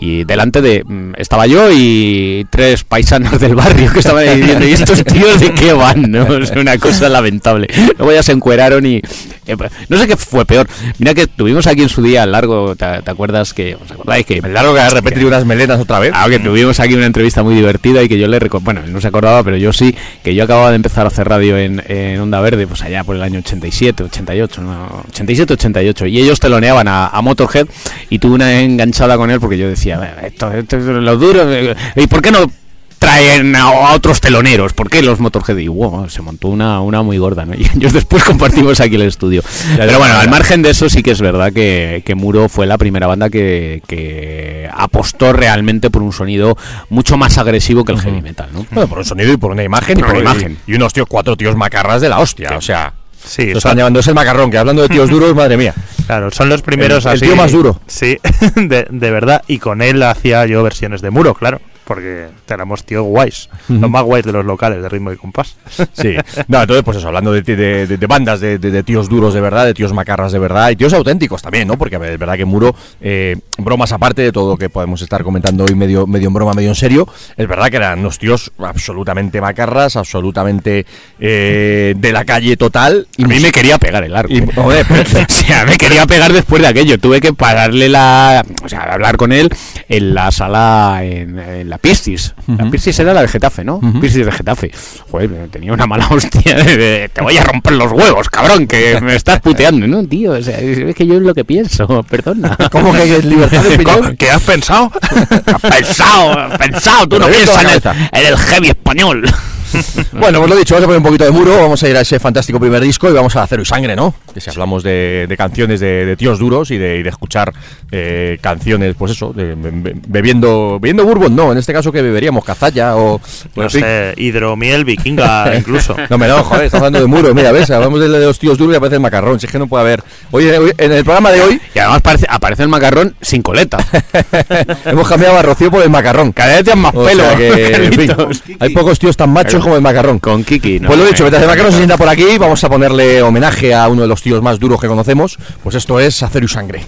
Y delante de mm, estaba yo y tres paisanos del barrio que estaban ahí diciendo, ¿y estos tíos de qué van? ¿no? Es una cosa lamentable. Luego ya se encueraron y... eh, no sé qué fue peor. Mira que tuvimos aquí en su día largo, ¿te, te acuerdas que... ¿Os acordáis que El largo que ha repetido unas melenas otra vez. Ah, que tuvimos aquí una entrevista muy divertida y que yo le bueno, él no se acordaba, pero yo sí, que yo acababa de empezar a hacer radio en, en Onda Verde, pues allá por el año 87, 88, no, 87, 88, y ellos teloneaban a, a Motorhead y tuve una enganchada con él porque yo decía, "Bueno, esto, esto es lo duro, ¿y por qué no traen a, otros teloneros? ¿Por qué los Motorhead? Y wow, se montó una, una muy gorda, ¿no? Y años después compartimos aquí el estudio. Pero bueno, al margen de eso sí que es verdad que, que Muro fue la primera banda que, que apostó realmente por un sonido mucho más agresivo que el heavy metal, ¿no? Bueno, por un sonido y por una imagen. Por y una imagen. Y, unos tíos, cuatro tíos macarras de la hostia. O sea, Sí, lo están llamando, es el macarrón, que hablando de tíos duros, madre mía. Claro, son los primeros El- el así. tío más duro. Sí, de, de verdad. Y con él hacía yo versiones de muro, claro. Porque éramos tíos guays. Los más guays de los locales de ritmo y compás. Sí. No, entonces, pues eso, hablando de, de- de- de bandas, de, tíos duros de verdad, de tíos macarras de verdad, y tíos auténticos también, ¿no? Porque es verdad que Muro, eh, bromas aparte de todo lo que podemos estar comentando hoy medio, medio en broma, medio en serio, es verdad que eran unos tíos absolutamente macarras, absolutamente eh, de la calle total. Y a mí me quería pegar el arco. y, joder, o sea, me quería pegar después de aquello. Tuve que pararle la. O sea, hablar con él en la sala, en, en la la Piscis. La Piscis era la de Getafe, ¿no? Piscis de Getafe. Joder, tenía una mala hostia de, de, te voy a romper los huevos, cabrón, que me estás puteando. No, tío, o sea, es que yo es lo que pienso, perdona. ¿Cómo que es libertad de opinión? ¿Qué has pensado? Has pensado, has pensado, tú no piensas en el, en el heavy español. Bueno, pues lo dicho, vamos a poner un poquito de muro, vamos a ir a ese fantástico primer disco y vamos a Cero y Sangre, ¿no? Que si hablamos de, de canciones de, de tíos duros y de, y de escuchar eh, canciones, pues eso, de- be- be- bebiendo bebiendo bourbon, no, en este caso que beberíamos cazalla o... No sé, hidromiel, vikinga, incluso. No, me no, joder, estamos hablando de muro, mira, ves, hablamos de, los tíos duros y aparece el macarrón, si es que no puede haber... Oye, en el programa de hoy Y además parece, aparece el macarrón sin coleta. hemos cambiado a Rocío por el macarrón. Cada vez tienes más O pelo. sea que, en fin, Carlitos. hay pocos tíos tan machos como el macarrón. Con Kiki, ¿no? Pues lo dicho, mientras el macarrón se sienta por aquí, vamos a ponerle homenaje a uno de los tíos más duros que conocemos. Pues esto es Acero y Sangre.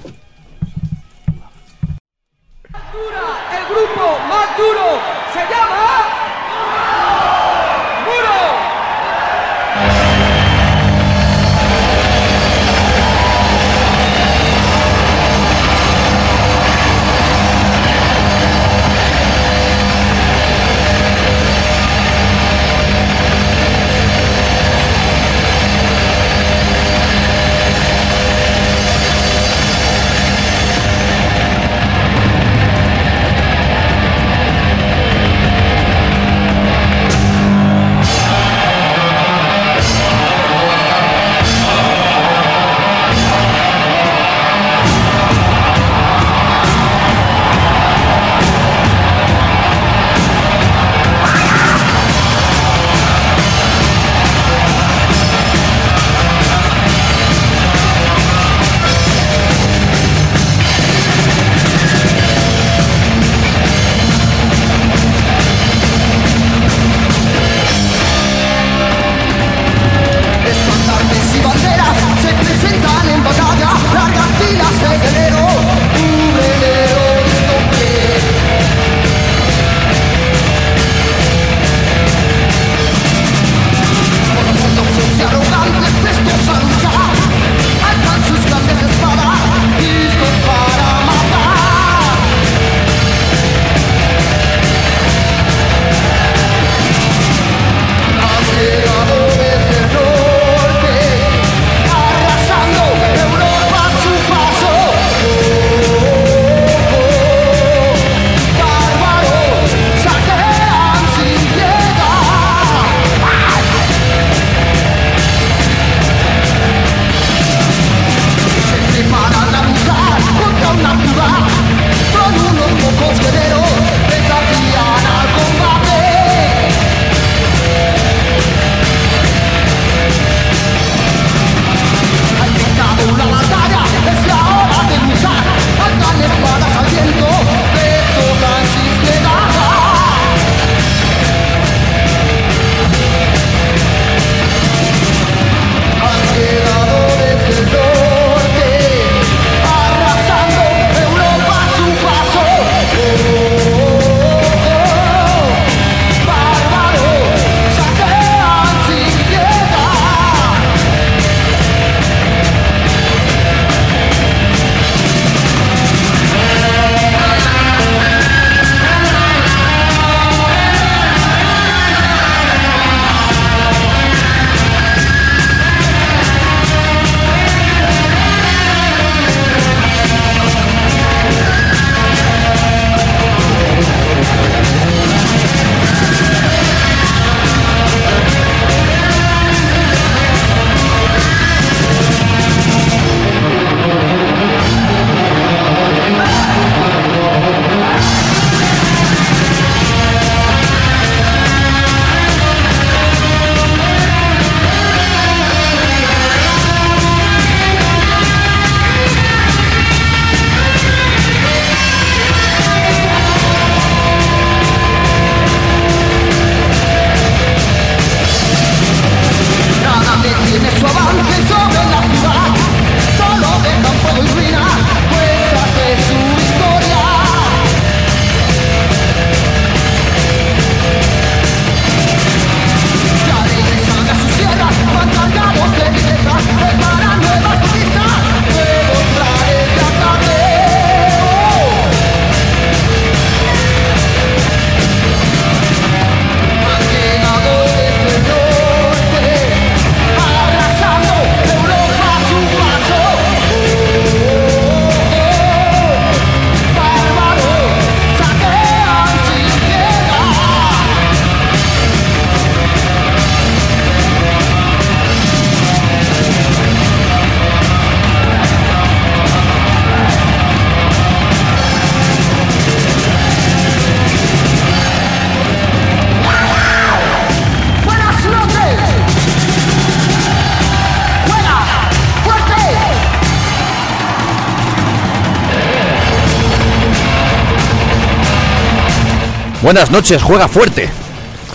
Buenas noches, juega fuerte.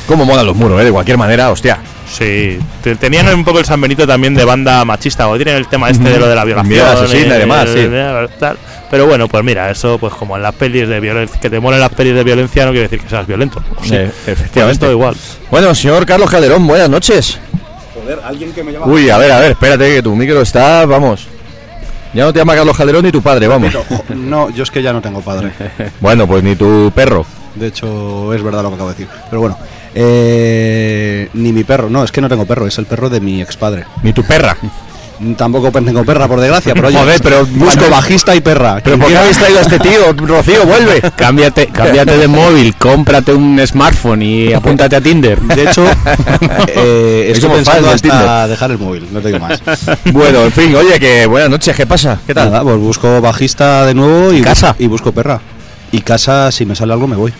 Cómo molan los muros, ¿eh? De cualquier manera, hostia. Sí, te- tenían un poco el San Benito también de banda machista, o tienen el tema este de lo de la violación. Mirada asesina y demás, sí. tal. Pero bueno, pues mira, eso pues como en las pelis de violencia, que te molen las pelis de violencia no quiere decir que seas violento. Sí, Eh, Pues efectivamente. esto igual. Bueno, señor Carlos Calderón, buenas noches. Joder, alguien que me llama. Uy, a ver, a ver, espérate que tu micro está, vamos. Ya no te llama Carlos Calderón ni tu padre, vamos. No, yo es que ya no tengo padre. Bueno, pues ni tu perro. De hecho, es verdad lo que acabo de decir. Pero bueno, eh, ni mi perro. No, es que no tengo perro, es el perro de mi expadre. Ni tu perra. Tampoco tengo perra, por desgracia, pero oye, Joder, pero busco bajista y perra. Pero ¿por qué habéis traído a este tío? Rocío, vuelve. Cámbiate, cámbiate de móvil, cómprate un smartphone y apúntate a Tinder. De hecho, eh, Es estoy como pensando hasta dejar el móvil, no te digo más. Bueno, en fin, oye, que buenas noches, ¿qué pasa? ¿Qué tal? Nada, pues busco bajista de nuevo y, casa? y busco perra. Y casa, si me sale algo, me voy.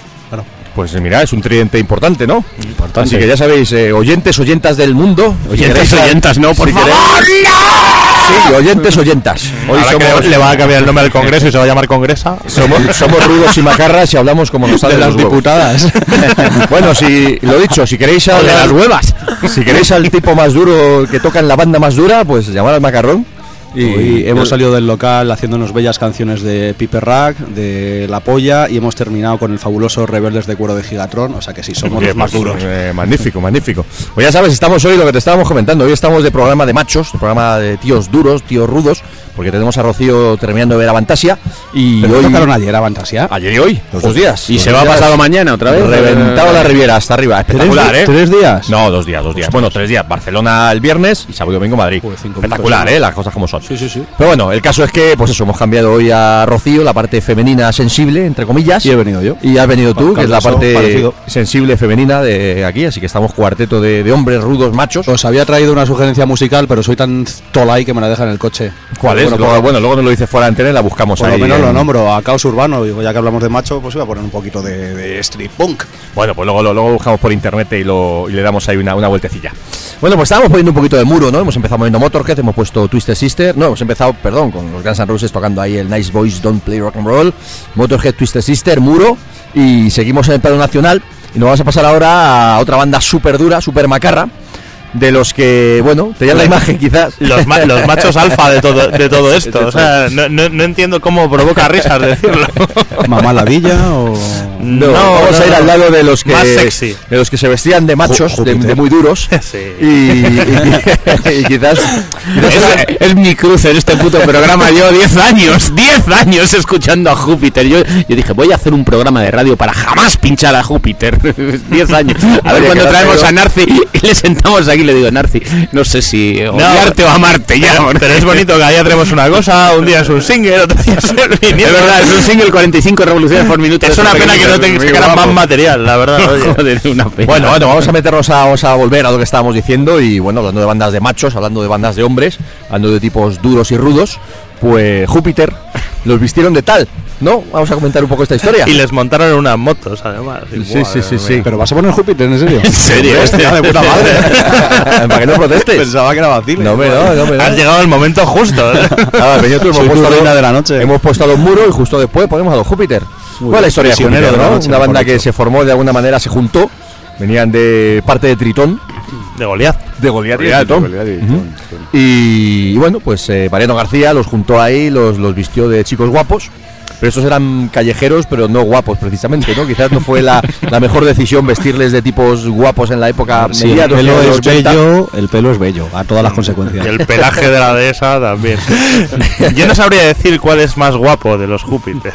Pues mira, es un tridente importante, ¿no? Importante. Así que ya sabéis, eh, oyentes, oyentas del mundo. Oyentes, oyentas, no, por si favor. queréis- Sí, oyentes, oyentas. Hoy Ahora somos, que le va a cambiar el nombre al Congreso y se va a llamar Congresa. somos, somos rudos y macarras y hablamos como nos sale De de las los diputadas. Bueno, si lo dicho, si queréis de las huevas. si queréis al tipo más duro que toca en la banda más dura, pues llamar al macarrón. Y hemos salido del local haciéndonos bellas canciones de Piper Rack, de La Polla y hemos terminado con el fabuloso Rebeldes de Cuero de Gigatron, o sea que sí, somos Bien, los más pues, duros. eh, magnífico, magnífico. Pues ya sabes, estamos hoy lo que te estábamos comentando. Hoy estamos de programa de machos, de programa de tíos duros, tíos rudos, porque tenemos a Rocío terminando de ver a Fantasia. Y Pero hoy. tocaron ayer a Fantasia. Ayer y hoy, los dos días. Y Los se dos va días pasado mañana otra vez. Reventado la Riviera hasta arriba. Espectacular, ¿Tres, ¿eh? ¿Tres días? No, dos días, dos días. Bueno, tres días. Barcelona el viernes y sábado y domingo Madrid. Espectacular, ¿eh? Las cosas como son. Sí, sí, sí. Pero bueno, el caso es que, pues eso, hemos cambiado hoy a Rocío, la parte femenina sensible, entre comillas. Y he venido yo. Y has venido tú, que es la parte parecido. sensible femenina de aquí, así que estamos cuarteto de, de hombres rudos machos. Os había traído una sugerencia musical, pero soy tan tolai que me la deja en el coche. ¿Cuál es? Bueno, Luego, por- bueno, luego nos lo dice fuera de antena y la buscamos Por ahí. lo menos lo nombro, a Caos Urbano, digo, ya que hablamos de macho, pues iba a poner un poquito de, de street punk. Bueno, pues luego, lo- luego buscamos por internet y, lo, y le damos ahí una, una vueltecilla. Bueno, pues estábamos poniendo un poquito de muro, ¿no? Hemos empezado moviendo Motorhead, hemos puesto Twisted Sister. No, hemos empezado, perdón, con los Guns N' Roses tocando ahí el Nice Boys Don't Play Rock and Roll. Motorhead, Twisted Sister, muro. Y seguimos en el plano nacional. Y nos vamos a pasar ahora a otra banda súper dura, súper macarra. De los que, bueno, tenían la imagen quizás. Los, ma- los machos alfa de todo, de todo esto. O sea, no, no- no entiendo cómo provoca risas decirlo. Mamá ladilla o. No, vamos a ir al lado de los que Más sexy. de los que se vestían de machos, de, muy duros. Sí. Y, y- y quizás, quizás Es, es mi cruz en este puto programa. Yo 10 años, 10 años escuchando a Júpiter. Yo, yo dije, voy a hacer un programa de radio para jamás pinchar a Júpiter. 10 años. A ver cuando traemos a Narci y le sentamos aquí le digo, Narci, no sé si odiarte o amarte ya. Pero, pero es bonito que allá tenemos una cosa, un día es un single, otro día es el Es verdad, es un single 45 revoluciones por minuto. Es una pena que no te sacaran más material, la verdad. oye. Joder, una pena. Bueno, bueno, vamos a meternos a, vamos a volver a lo que estábamos diciendo y bueno, hablando de bandas de machos, hablando de bandas de hombres, hablando de tipos duros y rudos, pues Júpiter los vistieron de tal, ¿no? Vamos a comentar un poco esta historia. Y les montaron en unas motos, además. Y, Sí, sí, sí, sí. Pero vas a poner Júpiter, ¿en serio? ¿En serio? Hostia, de puta madre. Para que no protestes. Pensaba que era vacile. No, hombre, no, no, no. Has llegado al momento justo. ¿eh? Nada, pero yo tú hemos puesto, a de la noche. hemos puesto a los muros y justo después ponemos a los Júpiter. Muy ¿Cuál es la historia de Júpiter, de la no? noche, Una banda que se formó de alguna manera, se juntó, venían de parte de Tritón, De Goliath. de Goliat y de Goliat, Tritón. Goliat y. Tritón, Y, y bueno, pues eh, Mariano García los juntó ahí, los, los vistió de chicos guapos. Pero estos eran callejeros, pero no guapos precisamente, ¿no? Quizás no fue la, la mejor decisión vestirles de tipos guapos en la época Sí, el mediados pelo de los es 80. bello, el pelo es bello, a todas las Y consecuencias. el pelaje de la dehesa también. Yo no sabría decir cuál es más guapo de los Júpiter.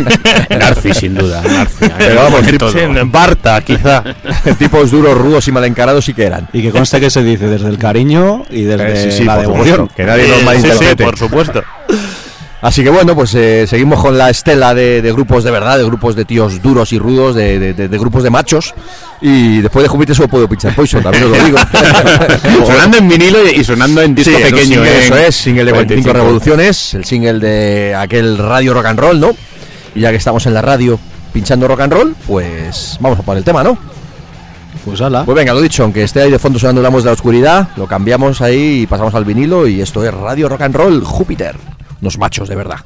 Narci, sin duda. Narci. Pero vamos. Sí, Barta, quizá. tipos duros, rudos y mal encarados sí que eran. Y que conste que se dice desde el cariño y desde Eh, sí, sí, la devoción. supuesto, que nadie Eh, sí, sí, malinterprete. por supuesto. Así que bueno, pues eh, seguimos con la estela de, de grupos de verdad, de grupos de tíos duros y rudos, de, de- de- de grupos de machos. Y después de Júpiter solo puedo pinchar Poison, también os lo digo. sonando en vinilo y, sonando en disco Sí, pequeño. single, en eso es, single de 45 45. revoluciones, el single de aquel radio rock and roll, ¿no? Y ya que estamos en la radio pinchando rock and roll, pues vamos a por el tema, ¿no? Pues ala. Pues venga, lo dicho, aunque esté ahí de fondo sonando la voz de la oscuridad, lo cambiamos ahí y pasamos al vinilo y esto es Radio Rock and Roll Júpiter, los machos de verdad.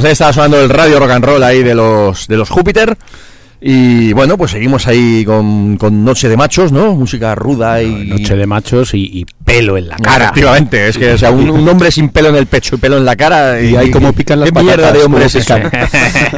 Pues estaba sonando el radio rock and roll ahí de los de los Júpiter. Y bueno, pues seguimos ahí con, con Noche de Machos, ¿no? Música ruda y. Noche de machos y pelo en la cara. Efectivamente, es que o sea, un, un hombre sin pelo en el pecho y pelo en la cara. Y ahí como pican las ¿Qué mierda patatas, de hombre es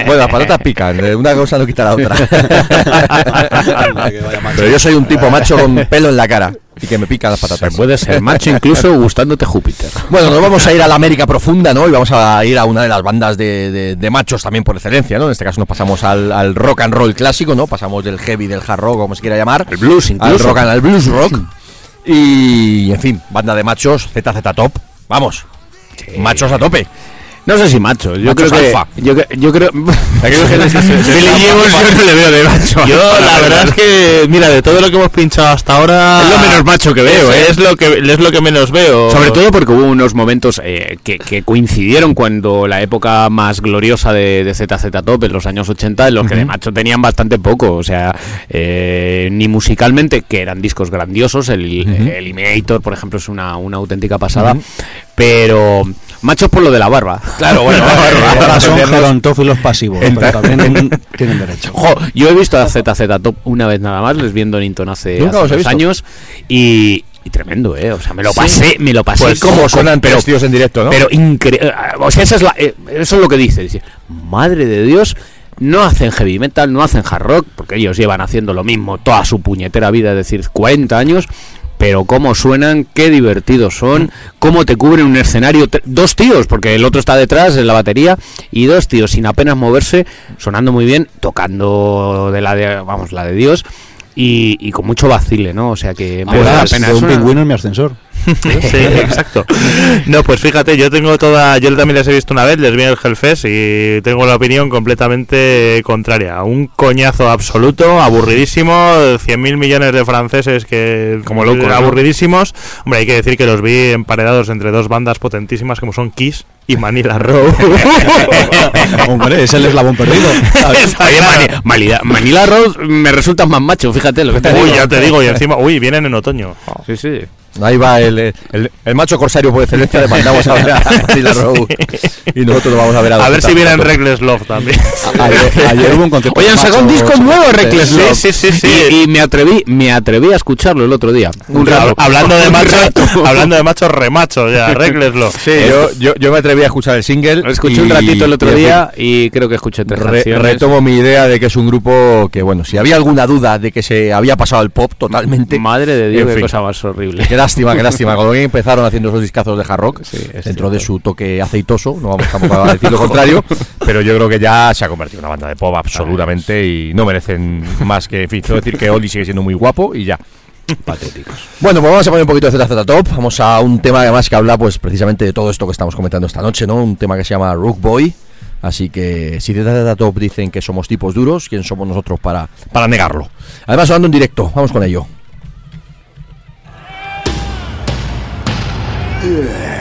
bueno, las patatas pican, eh, una cosa no quita la otra. Pero yo soy un tipo macho con pelo en la cara y que me pican las patatas. Puede ser macho incluso gustándote Júpiter. Bueno, nos vamos a ir a la América profunda, ¿no? Y vamos a ir a una de las bandas de, de- de machos también por excelencia, ¿no? En este caso nos pasamos al, al rock and roll clásico, ¿no? Pasamos del heavy, del hard rock, como se quiera llamar. El blues Al incluso. rock and al blues rock. Y, en fin, banda de machos, ZZ Top. Vamos. Machos a tope. No sé si macho, yo Machos creo que. alfa. Yo, que- yo creo. Yo no le veo de macho. Yo la verdad es que, mira, de todo lo que hemos pinchado hasta ahora... Es lo menos macho que veo, es, ¿eh? Es lo que, es lo que menos veo. Sobre todo porque hubo unos momentos eh, que, que coincidieron cuando la época más gloriosa de, de ZZ Top, en los años 80, en los que de macho tenían bastante poco. O sea, eh, ni musicalmente, que eran discos grandiosos, el, el Eliminator, por ejemplo, es una, una auténtica pasada, pero machos por lo de la barba. Claro, bueno, Ahora son gerontófilos pasivos, pero también tienen derecho. Jo, yo he visto a ZZ Top una vez nada más, les vi en Donington hace, Nunca hace unos años y, y tremendo, ¿eh? O sea, me lo Sí. pasé, me lo pasé Pues como como suenan pero, tres tíos en directo, ¿no? pero increíble. O sea, esa es la, eh, eso es lo que dice. dice, Madre de Dios, no hacen heavy metal, no hacen hard rock, porque ellos llevan haciendo lo mismo toda su puñetera vida, es decir, 40 años. Pero cómo suenan, qué divertidos son, cómo te cubren un escenario. Dos tíos, porque el otro está detrás en la batería, y dos tíos sin apenas moverse, sonando muy bien, tocando de la de, vamos, la de Dios, y, y con mucho vacile, ¿no? O sea que merece la pena. un pingüino en mi ascensor. Sí, exacto. No, pues fíjate, yo tengo toda, yo también les he visto una vez, les vi en el Hellfest y tengo la opinión completamente contraria. Un coñazo absoluto, aburridísimo, 100.000 millones de franceses que Como locos, ¿no? aburridísimos. Hombre, hay que decir que los vi emparedados entre dos bandas potentísimas como son Kiss y Manila Row. Hombre, es el eslabón perdido. Oye, Mani- Manila, Manila Road me resulta más macho, fíjate lo que te Uy, digo. ya te digo, y encima, uy, vienen en otoño. Sí, sí. Ahí va el, el, el macho corsario por excelencia, le mandamos a ver a. Y nosotros lo vamos a ver a A ver si vienen. Reckless Love también. Ayer, ayer hubo un concierto. Oye, han de sacado un disco nuevo, Reckless Love. sí, sí, sí. Y, y me atreví, me atreví a escucharlo el otro día. Un rato. hablando de rato. hablando de machos remachos, ya, Reckless Love. Sí, yo, yo, yo me atreví a escuchar el single. Lo escuché y- un ratito el otro y, día y creo que escuché tres Re- canciones. retomo mi idea de que es un grupo que, bueno, si había alguna duda de que se había pasado al pop totalmente. Madre de Dios, En qué fin. cosa más horrible. Lástima, qué lástima. Cuando empezaron haciendo esos discazos de hard rock, Sí, dentro de su toque aceitoso, no vamos tampoco a decir lo contrario, pero yo creo que ya se ha convertido en una banda de pop absolutamente y no merecen más que, en fin, que decir que Oli sigue siendo muy guapo y ya. Patéticos. Bueno, pues vamos a poner un poquito de ZZ Top. Vamos a un tema además que habla, pues precisamente de todo esto que estamos comentando esta noche, ¿no? Un tema que se llama Rook Boy. Así que si ZZ Top dicen que somos tipos duros, ¿quién somos nosotros para, para negarlo? Además, sonando en directo, vamos con ello. At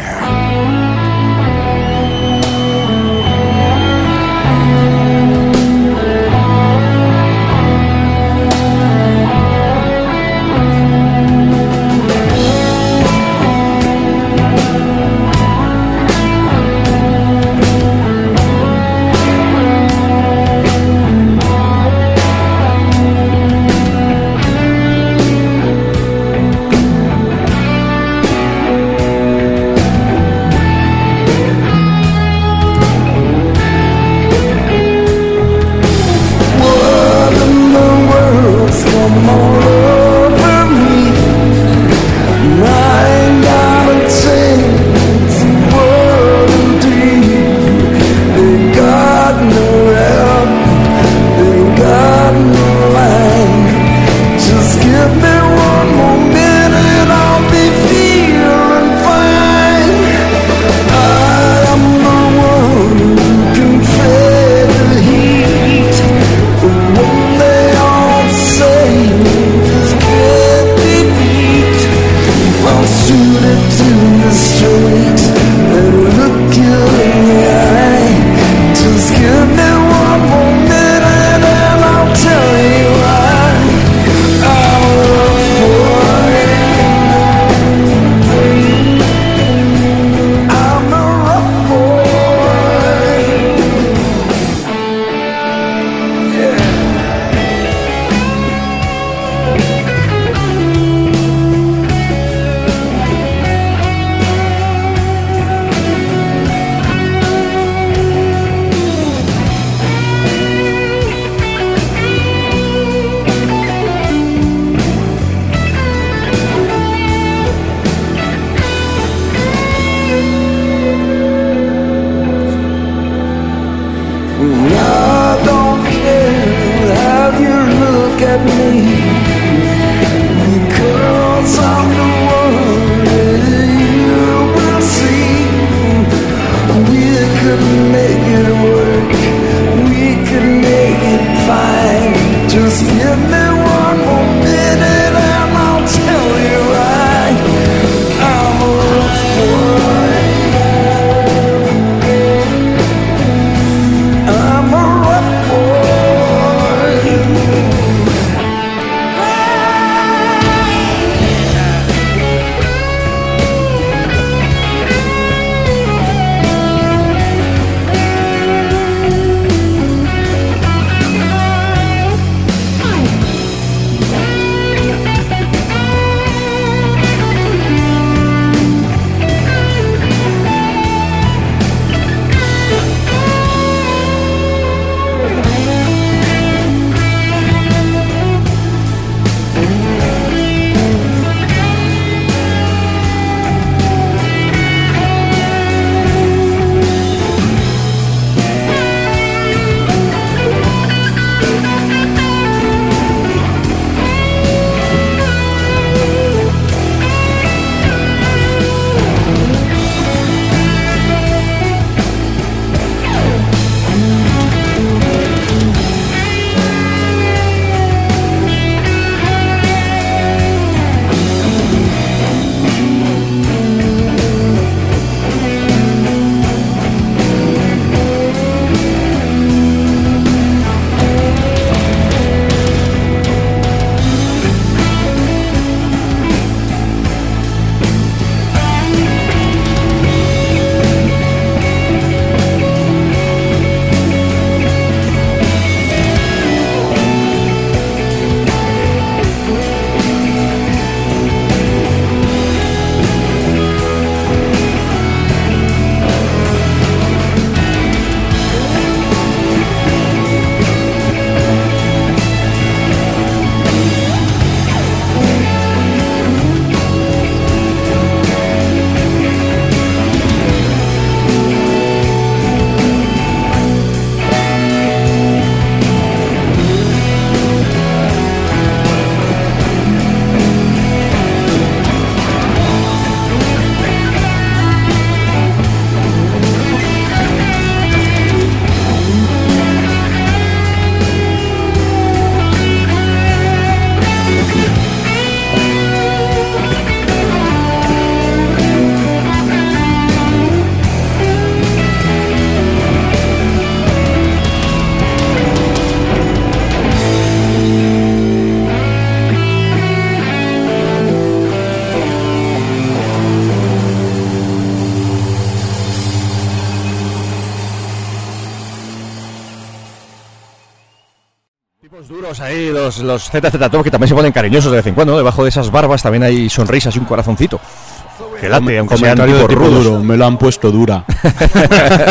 los, los ZZ Top, que también se ponen cariñosos de vez en cuando, ¿no? Debajo de esas barbas también hay sonrisas y un corazoncito. Que late, aunque sean tipos tipo rudos. duro, me lo han puesto dura.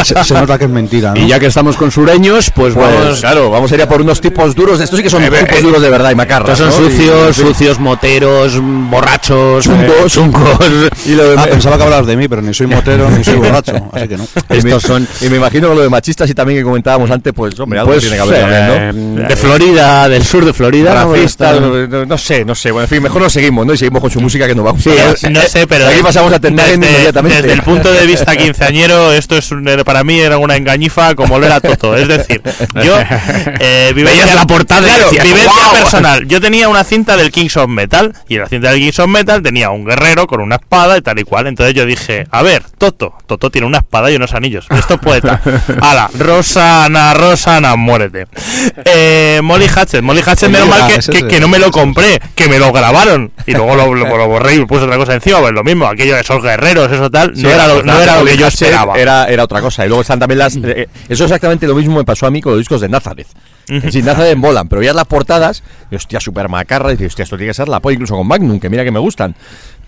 Se, se nota que es mentira, ¿no? Y ya que estamos con sureños, pues, Pues vamos. claro, vamos a ir a por unos tipos duros estos sí que son Eh, tipos eh, duros de verdad y macarras. Estos son sucios, y- sucios, moteros, borrachos, Chungos. eh, chungos. Y lo de- Ah, pensaba que hablabas de mí, pero ni soy motero ni soy borracho, así que no. Estos son Y me imagino que lo de machistas y también que comentábamos antes, pues hombre, algo pues, tiene que haber también, ¿no? eh, de Florida, del sur de Florida. ¿no? Racistas, Está- no, no- no sé, no sé. Bueno, en fin, mejor nos seguimos, ¿no? Y seguimos con su música que nos va a gustar. No sé, pero Aquí pasamos a Tendai desde, inmediatamente. desde el punto de vista quinceañero, esto es un- para mí era una engañifa como lo era Toto. Es decir, yo eh, vivencia, la portada personal. Yo tenía una cinta del Kings of Metal y en la cinta del Kings of Metal tenía un guerrero con una espada y tal y cual. Entonces yo dije, a ver, Toto, Toto tiene una espada y unos anillos. Esto es poeta. Ala, Rosana, Rosana, muérete. Eh, Molly Hatchet, Molly Hatchet, menos mal que, que- no me lo compré, que me lo grabaron y luego lo, lo- lo borré y puse otra cosa encima. Pues lo mismo, aquello de esos guerreros, eso tal, Sí, no era lo, no era lo que yo Hatchet Era, era otra cosa. Y luego están también las. eh, eso exactamente lo mismo me pasó a mí con los discos de Nazareth. Sí, Nazareth molan, pero ya las portadas, y hostia, super macarra, y dices, hostia, esto tiene que ser la polla, incluso con Magnum, que mira que me gustan.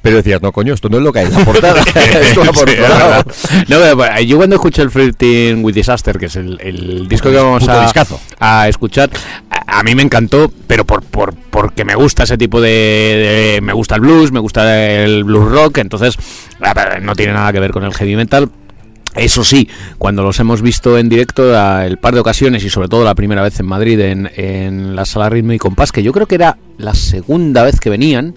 Pero decías, no, coño, esto no es lo que hay en la portada. esto por Sí. No, pero, bueno, yo cuando escucho el Flirting with Disaster, que es el, el disco que vamos a, discazo. a escuchar, a, a mí me encantó, pero por, por porque me gusta ese tipo de, de- Me gusta el blues, me gusta el blues rock, entonces no tiene nada que ver con el heavy metal. Eso sí, cuando los hemos visto en directo el par de ocasiones y sobre todo la primera vez en Madrid en, en la sala Ritmo y Compás, que yo creo que era la segunda vez que venían,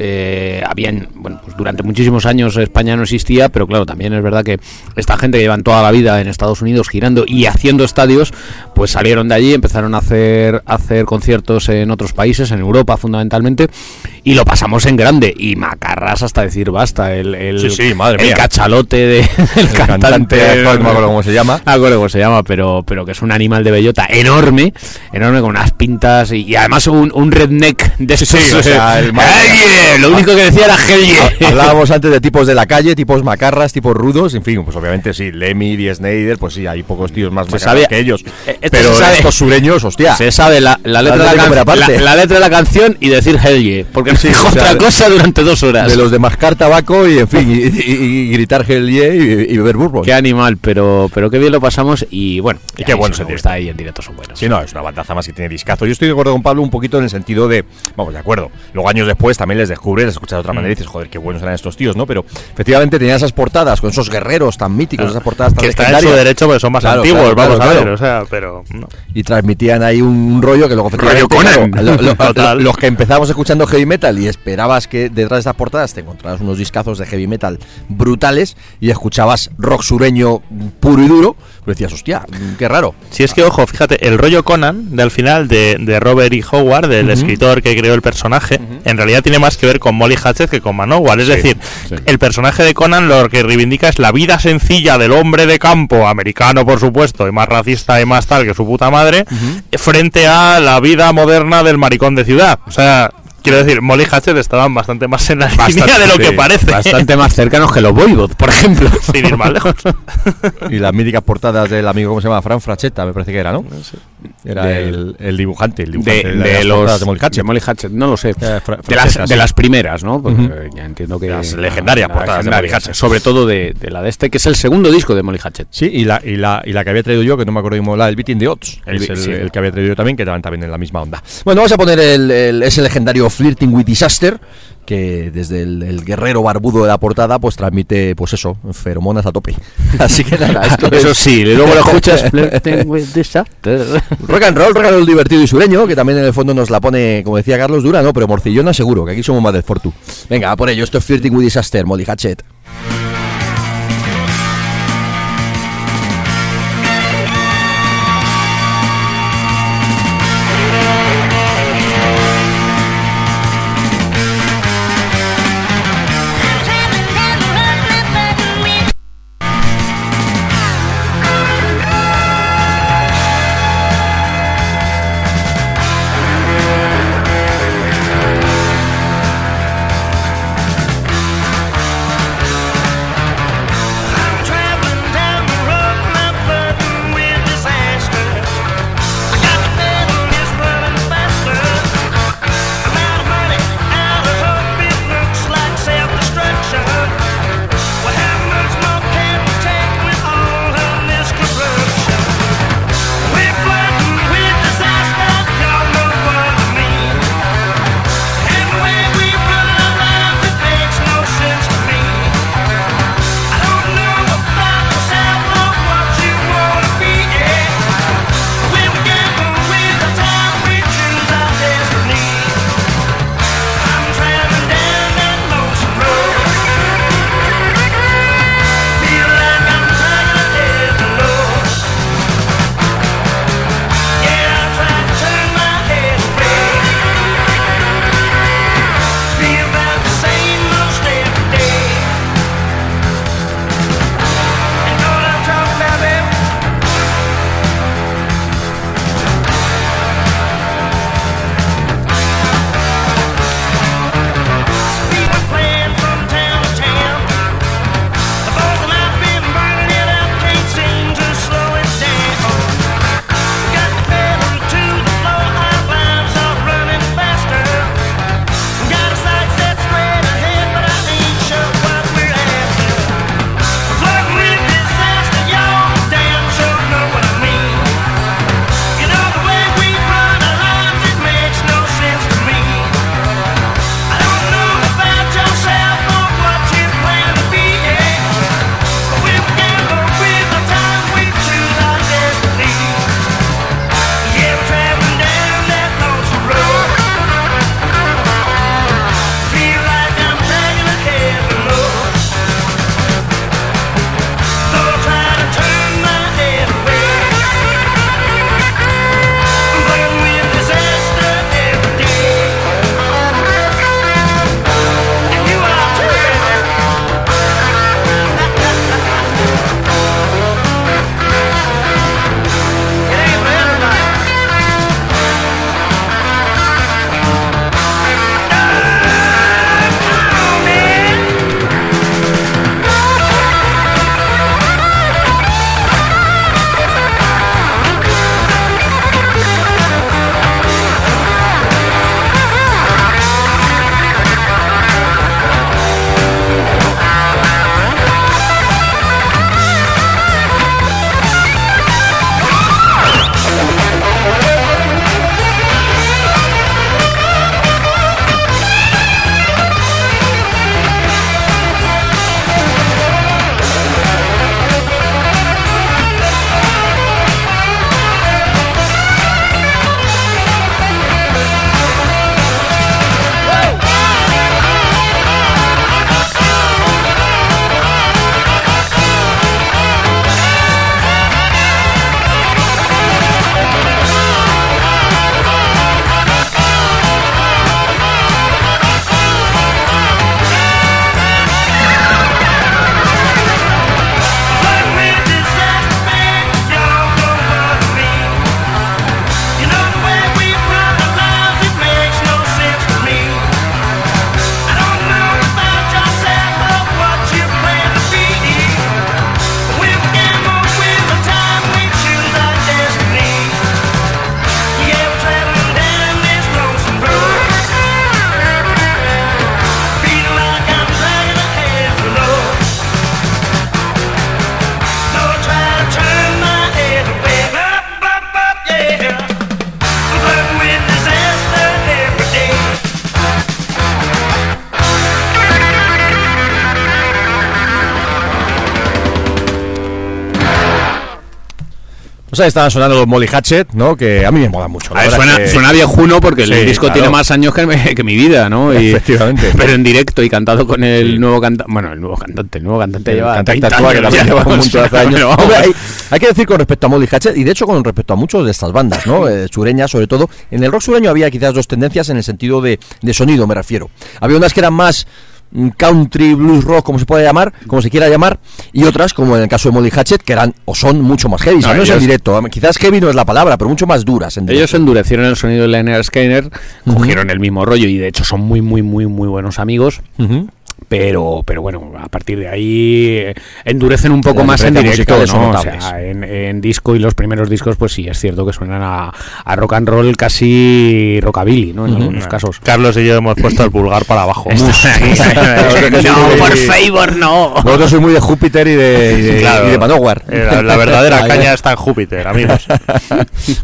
eh, habían, bueno, pues durante muchísimos años España no existía, pero claro, también es verdad que esta gente que llevan toda la vida en Estados Unidos girando y haciendo estadios, pues salieron de allí, empezaron a hacer, a hacer conciertos en otros países, en Europa fundamentalmente, y lo pasamos en grande, y macarras hasta decir basta, el, el, Sí, sí, madre el mía. cachalote de, del cantante no me acuerdo cómo se llama. no acuerdo cómo se llama, pero, pero que es un animal de bellota enorme, enorme con unas pintas y, y además un, un redneck de estos. sí, o sea, el- ¡Hell yeah! Lo único que decía era hell yeah. Hablábamos antes de tipos de la calle, tipos macarras, tipos rudos, en fin, pues obviamente sí, Lemmy y Snyder, pues sí, hay pocos tíos más Se macarras sabía- que ellos. eh, esto Pero se sabe. estos sureños, hostia. Se sabe la, la letra, de la, de comer can- aparte. la- la letra de la canción y decir hell yeah, porque Sí, dijo o sea, otra cosa durante dos horas. De los de mascar tabaco y, en fin, y, y- y gritar hell yeah y, y beber bourbon. Qué animal, pero, pero qué bien lo pasamos y bueno, Y qué en me gusta ahí en directo son buenos. Sí, no, es una bandaza más que tiene discazo. Yo estoy de acuerdo con Pablo un poquito en el sentido de, vamos, de acuerdo. Luego años después también les descubres, les escuchas de otra manera y dices, joder, qué buenos eran estos tíos, ¿no? Pero efectivamente tenían esas portadas con esos guerreros tan míticos, esas portadas tan Que está en su derecho porque son más Claro, antiguos, claro, vamos claro, a ver, claro. o sea, pero no. y transmitían ahí un rollo que luego efectivamente, Conan. claro, lo- lo- Total. los que empezamos escuchando heavy metal y esperabas que detrás de estas portadas te encontraras unos discazos de heavy metal brutales y escuchabas rock sureño puro y duro, decías, hostia, qué raro. Si es que, ojo, fíjate, el rollo Conan del final de, de Robert E. Howard, del escritor que creó el personaje, en realidad tiene más que ver con Molly Hatchet que con Manowar. Es decir, sí. el personaje de Conan lo que reivindica es la vida sencilla del hombre de campo, americano por supuesto, y más racista y más tal que su puta madre, frente a la vida moderna del maricón de ciudad. O sea, quiero decir, Molly Hatchet estaban bastante más en la línea de lo que parece. Bastante más cercanos que los Voivod, por ejemplo. Sin ir más lejos. Y las míticas portadas del amigo, ¿cómo se llama? Fran Frachetta, me parece que era, ¿no? Era Del- el, el dibujante, el de, dibujante de las los portadas de Molly Hatchet. de Molly Hatchet, no lo sé. Eh, de, las, de las primeras, ¿no? Porque Ujú. ya entiendo que Las legendarias portadas de Molly Hatchet. sobre todo de, de la de este que es el segundo disco de Molly Hatchet. Sí, y la, y, la, y la que había traído yo, que no me acuerdo cómo la, el Beating the Odds, El es el, sí. el que había traído yo también, que estaban también en la misma onda. Bueno, vamos a poner el, el- ese legendario Flirting with Disaster, que desde el, el guerrero barbudo de la portada, pues transmite, pues eso, feromonas a tope. Así que nada, esto Eso es sí, luego lo escuchas Flirting with Disaster. rock and roll, rock and roll divertido y sureño, que también en el fondo nos la pone, como decía Carlos, dura, ¿no? Pero morcillona seguro, que aquí somos más del Fortu. Venga, a por ello, esto es Flirting with Disaster, Molly Hatchet. Pues ahí estaban sonando los Molly Hatchet, ¿no? Que a mí me mola mucho. la ver, suena, que- suena viejuno porque Sí, el disco claro. tiene más años que, me- que mi vida, ¿no? Y- Efectivamente. Pero en directo y cantado con el nuevo cantante. Bueno, el nuevo cantante, el nuevo cantante lleva cantante 30 actual, que también lleva un vamos, montón de años. Hombre, hay, hay que decir con respecto a Molly Hatchet, y de hecho con respecto a muchos de estas bandas, ¿no? Eh, sureñas, sobre todo. En el rock sureño había quizás dos tendencias en el sentido de, de sonido, me refiero. Había unas que eran más country, blues rock, como se puede llamar, como se quiera llamar, y otras, como en el caso de Molly Hatchet, que eran o son mucho más heavy, No, menos en ellos- directo. Quizás heavy no es la palabra, pero mucho más duras en. Ellos endurecieron el sonido de Leonard Skinner, cogieron el mismo rollo y de hecho son muy, muy, muy, muy buenos amigos. Pero, pero bueno, a partir de ahí eh, endurecen un poco La más en directo, ¿no? O notables. sea, en, en disco y los primeros discos, pues sí, es cierto que suenan a, a rock and roll casi rockabilly, ¿no? En algunos casos. Carlos y yo hemos puesto el pulgar para abajo. no, por favor, no. Vosotros sois muy de Júpiter y de, y de, Claro. y de Manowar. La, la verdadera caña está en Júpiter, amigos.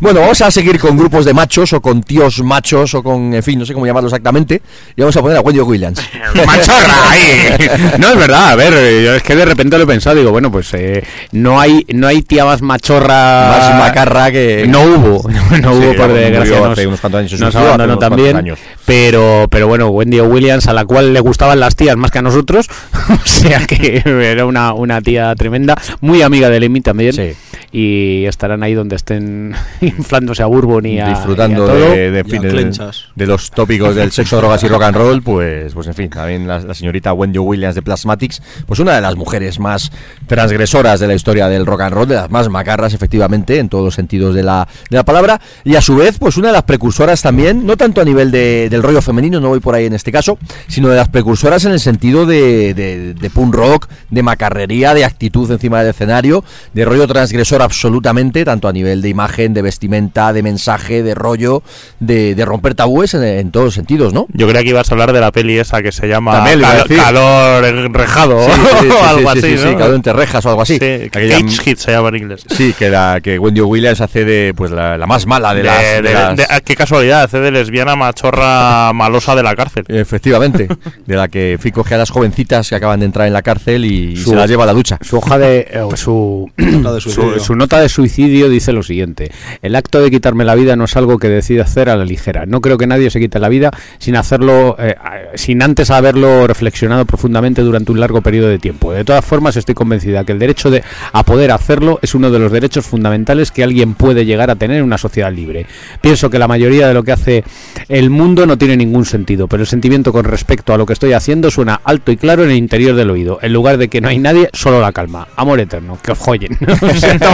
Bueno, vamos a seguir con grupos de machos o con tíos machos o con, en fin, no sé cómo llamarlo exactamente. Y vamos a poner a Wendy Williams. Machorra ahí. No es verdad, a ver, eh, yo es que de repente lo he pensado, digo, bueno, pues eh, no hay no hay tía más machorra Más macarra que- no hubo, no, hubo Sí, por desgracia hace nos, unos cuantos años, nos hace abandonó también, años. pero pero bueno, Wendy Williams a la cual le gustaban las tías más que a nosotros, o sea que era una, una tía tremenda, muy amiga de Lemmy también. Sí. Y estarán ahí donde estén inflándose a Bourbon y a, disfrutando y a todo. de, de, en Y fin, a de- clenchas. de los tópicos del sexo, drogas y rock and roll, pues, pues en fin, también la, la señorita Wendy Williams de Plasmatics, pues una de las mujeres más transgresoras de la historia del rock and roll, de las más macarras, efectivamente, en todos los sentidos de la, de la palabra, y a su vez, pues una de las precursoras también, no tanto a nivel de- del rollo femenino, no voy por ahí en este caso, sino de las precursoras en el sentido de, de, de punk rock, de macarrería, de actitud encima del escenario, de rollo transgresor absolutamente, tanto a nivel de imagen, de vestimenta, de mensaje, de rollo, de, de romper tabúes en, en todos los sentidos, ¿no? Yo creía que ibas a hablar de la peli esa que se llama Cal-. Calor Enrejado Sí, sí, sí, o algo sí, así, sí, sí, ¿no? calor entre rejas o algo así. Sí, Aquella- Cage Hit se llama en inglés. Sí, que la que Wendy Williams hace de pues la, la más mala de, De- las, de- de las- de- ah, qué casualidad, hace de lesbiana machorra malosa de la cárcel. efectivamente, de la que fin, coge a las jovencitas que acaban de entrar en la cárcel y, Su- se las lleva a la ducha. Su hoja de. eh, su. nota de suicidio dice lo siguiente: El acto de quitarme la vida no es algo que decida hacer a la ligera. No creo que nadie se quite la vida sin hacerlo, eh, sin antes haberlo reflexionado profundamente durante un largo periodo de tiempo. De todas formas, estoy convencida que el derecho de, a poder hacerlo es uno de los derechos fundamentales que alguien puede llegar a tener en una sociedad libre. Pienso que la mayoría de lo que hace el mundo no tiene ningún sentido, pero el sentimiento con respecto a lo que estoy haciendo suena alto y claro en el interior del oído. En lugar de que no hay nadie, solo la calma. Amor eterno, que os follen.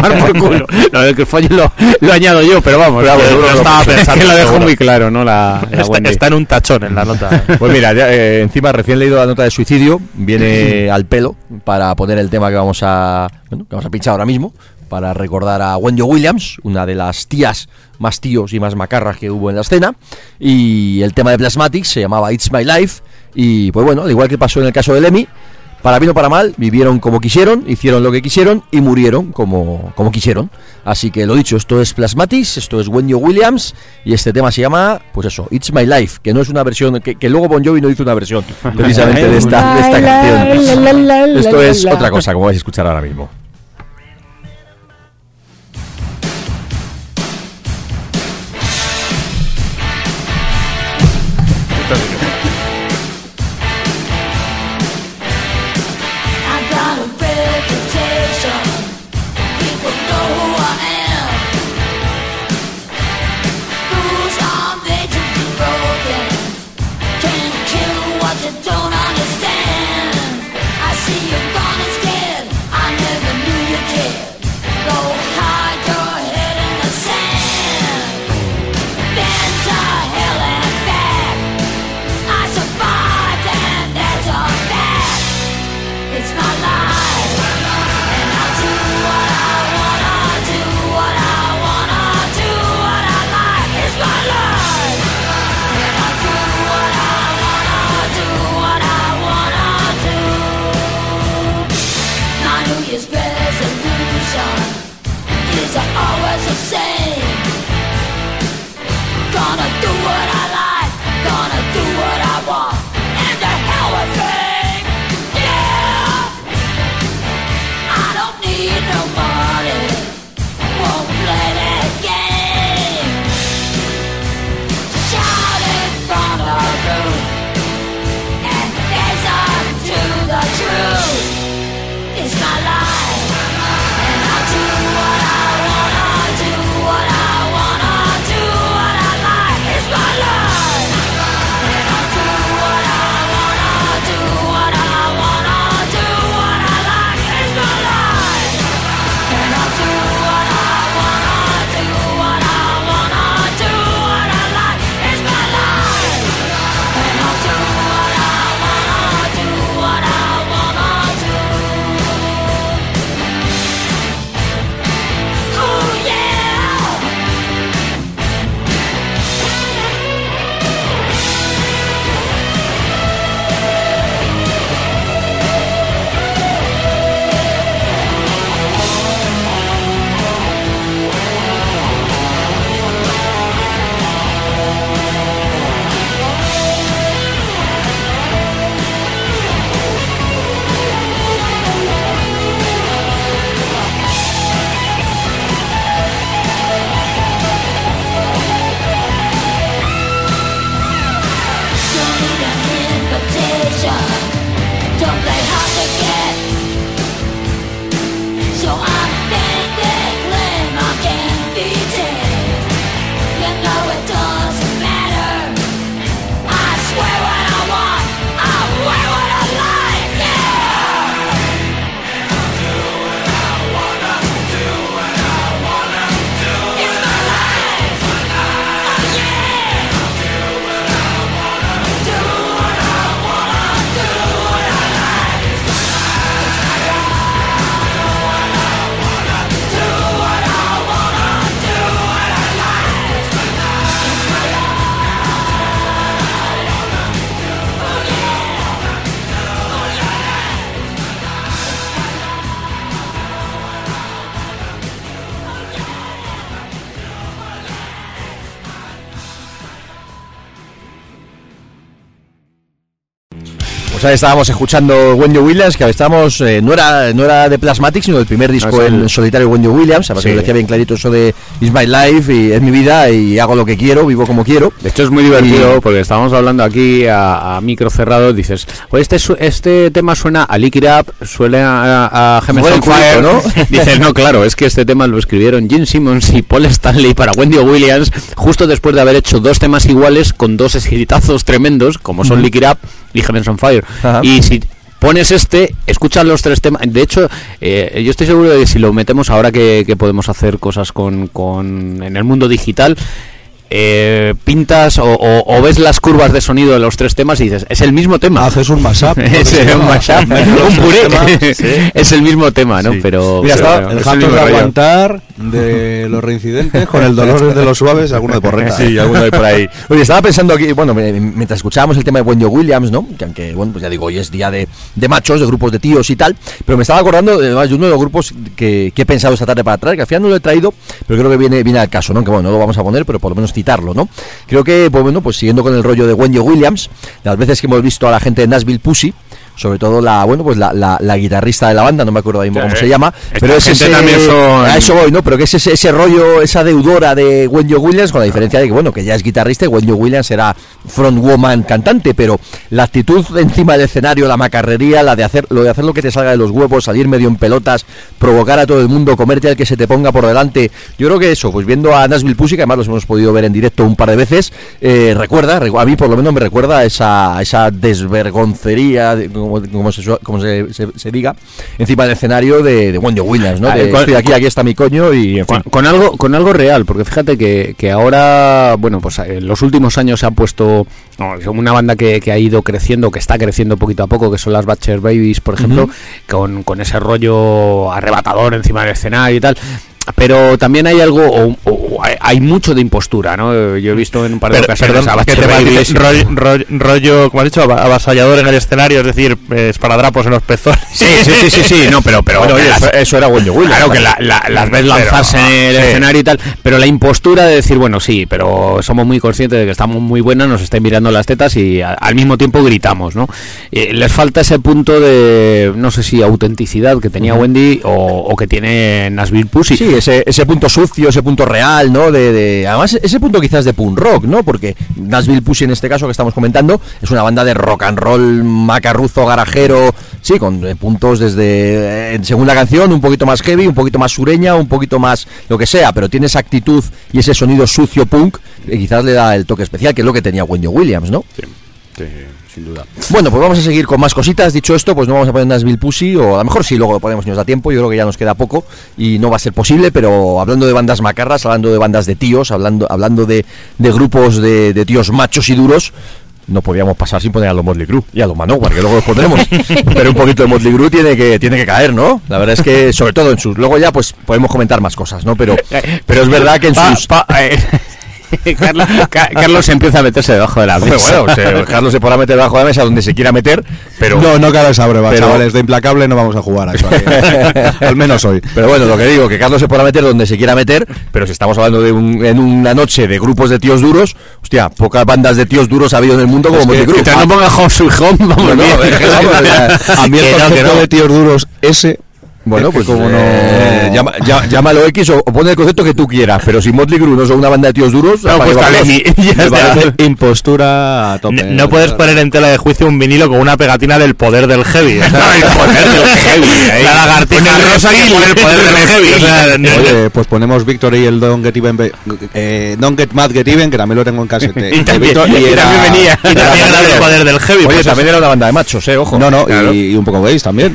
Tomar por culo. Lo de que os follen lo, lo añado yo, pero vamos, lo lo estaba pensando, que lo dejo seguro. muy claro, ¿no? La, la Está, está en un tachón en la nota. Pues mira, ya, eh, encima recién leído la nota de suicidio, viene al pelo para poner el tema que vamos a bueno, que vamos a pinchar ahora mismo para recordar a Wendy Williams, una de las tías más tíos y más macarras que hubo en la escena y el tema de Plasmatics se llamaba It's My Life y pues bueno, al igual que pasó en el caso de Lemmy, para bien o para mal, vivieron como quisieron, hicieron lo que quisieron y murieron como, como quisieron. Así que lo dicho, esto es Plasmatics, esto es Wendy Williams y este tema se llama, pues eso, It's My Life, que no es una versión, que, que luego Bon Jovi no hizo una versión precisamente de esta, de esta canción. Esto es otra cosa, como vais a escuchar ahora mismo. Pues ahí estábamos escuchando Wendy Williams, que estábamos, eh, no era no era de Plasmatic, sino del primer disco No, es en el- solitario Wendy Williams, además Sí. que decía bien clarito eso de It's my life y es mi vida y hago lo que quiero, vivo como quiero. De hecho es muy divertido Y- porque estábamos hablando aquí a, a micro cerrado, dices, pues este, este tema suena a Lick It Up, suena a, a on Fire, ¿no? Dices, no, claro, es que este tema lo escribieron Gene Simmons y Paul Stanley para Wendy Williams justo después de haber hecho dos temas iguales con dos escritazos tremendos, como son. Lick It Up y Heavens on Fire. Ajá. Y si pones este, escuchas los tres temas. De hecho, eh, yo estoy seguro de que si lo metemos ahora que, que podemos hacer cosas con, con en el mundo digital, eh, pintas o, o- o ves las curvas de sonido de los tres temas y dices, es el mismo tema. Haces un mashup. es un mashup, un puré. Sí. el mismo tema, ¿no? Sí. Pero, Mira, pero bueno, El de aguantar, de los reincidentes, con el dolor de los suaves, alguno de porreta. Sí, alguno hay por ahí. Oye, estaba pensando aquí, bueno, me- mientras escuchábamos el tema de Wendy Williams, ¿no? Que aunque, bueno, pues ya digo, hoy es día de, de machos, de grupos de tíos y tal, pero me estaba acordando además de uno de los grupos que, que he pensado esta tarde para traer, que al final no lo he traído, pero creo que viene, viene al caso, ¿no? Que bueno, no lo vamos a poner, pero por lo menos ¿no? Creo que, pues bueno, pues siguiendo con el rollo de Wendy Williams, las veces que hemos visto a la gente de Nashville Pussy, sobre todo la, bueno, pues la, la- la guitarrista de la banda, no me acuerdo ahora mismo cómo Sí. se llama, Esta pero es ese, son- a eso voy, ¿no? Pero que es ese, ese rollo, esa deudora de Wendy Williams, con la diferencia de que, bueno, que ya es guitarrista y Wendy Williams era frontwoman cantante, pero la actitud encima del escenario, la macarrería, la de hacer, lo de hacer lo que te salga de los huevos, salir medio en pelotas, provocar a todo el mundo, comerte al que se te ponga por delante. Yo creo que eso, pues viendo a Nashville Pussy, que además los hemos podido ver en directo un par de veces, eh, recuerda, recu- a mí por lo menos me recuerda a esa, a esa desvergoncería, de- como, como se, como se, se- se diga, encima del escenario de, de Wendy Williams, ¿no? Ah, De, con- estoy aquí, aquí está mi coño y en con, fin. con algo con algo real porque fíjate que, que ahora bueno pues en los últimos años se ha puesto no, una banda que, que ha ido creciendo que está creciendo poquito a poco que son las Butcher Babies por ejemplo con, con ese rollo arrebatador encima del escenario y tal pero también hay algo o- o hay- mucho de impostura no yo he visto en un par de Pero, ocasiones perdón, a ¿qué Butcher te rollo, rollo, rollo, como has dicho, ava- avasallador en el escenario, es decir, eh, esparadrapos en los pezones. Sí, sí, sí, sí, sí, no, pero, pero Bueno, oye, que las- eso, era Wendy Williams. Claro que la, la- las ves Pero, lanzarse en el sí. escenario y tal, pero la impostura de decir, bueno, sí, pero somos muy conscientes de que estamos muy buenas, nos están mirando las tetas y a- al mismo tiempo gritamos, ¿no? Eh, les falta ese punto de, no sé si autenticidad que tenía Wendy o, o que tiene Nashville Pussy. Sí, ese, ese punto sucio, ese punto real, ¿no? De, de- además, ese punto quizás de punk rock, ¿no? Porque Nashville Pussy, en este caso que estamos comentando, es una banda de rock and roll macarruzo, garajero, sí, con eh, puntos desde, eh, según la canción, un poquito más heavy, un poquito más sureña, un poquito más lo que sea, pero tiene esa actitud y ese sonido sucio punk que quizás le da el toque especial, que es lo que tenía Wendy Williams, ¿no? Sin duda. Bueno, pues vamos a seguir con más cositas. Dicho esto, pues no vamos a poner Nashville Pussy, o a lo mejor sí, luego lo ponemos si nos da tiempo. Yo creo que ya nos queda poco y no va a ser posible, pero hablando de bandas macarras, hablando de bandas de tíos, hablando, hablando de, de grupos de, de tíos machos y duros. No podíamos pasar sin poner a los Motley Crue y a los Manowar, que luego los pondremos. Pero un poquito de Motley Crue tiene que, tiene que caer, ¿no? La verdad es que, sobre todo en sus. Luego ya, pues podemos comentar más cosas, ¿no? Pero, pero es verdad que en Pa- sus. pa- eh, Carlos, Ca- Carlos empieza a meterse debajo de la mesa. bueno, se- Carlos se podrá meter debajo de la mesa donde se quiera meter, pero. No, no cabe esa prueba, Pero- chavales. De implacable no vamos a jugar a eso. Al menos hoy. Pero bueno, lo que digo, que Carlos se podrá meter donde se quiera meter, pero si estamos hablando de un- en una noche de grupos de tíos duros, hostia, pocas bandas de tíos duros ha habido en el mundo como que- Motley Crue. Mientras no ponga Home Sweet Home, vamos No, no, bien. es que vamos, o sea, A mí el que no, que concepto no. de tíos duros ese. Bueno, es que pues como no. eh, llama- llá- llámalo X o, o pon el concepto que tú quieras, pero si Motley Crue no son una banda de tíos duros, No, ¿para pues vamos? mi- ya Me está. parece impostura a tope. No, no puedes poner en tela de juicio un vinilo con una pegatina del poder del heavy. el poder del heavy, ahí. La lagartija Pon el rosa pone el poder del heavy. o sea, no- Oye, pues ponemos Victory y el Don't Get Even, eh, Don't Get Mad Get Even, que también lo tengo en casete. Y también- Victor- y también venía. Y también era del poder del heavy. Oye, pues también era una banda de machos, eh, ojo. No, no, Claro. y, y un poco gays también.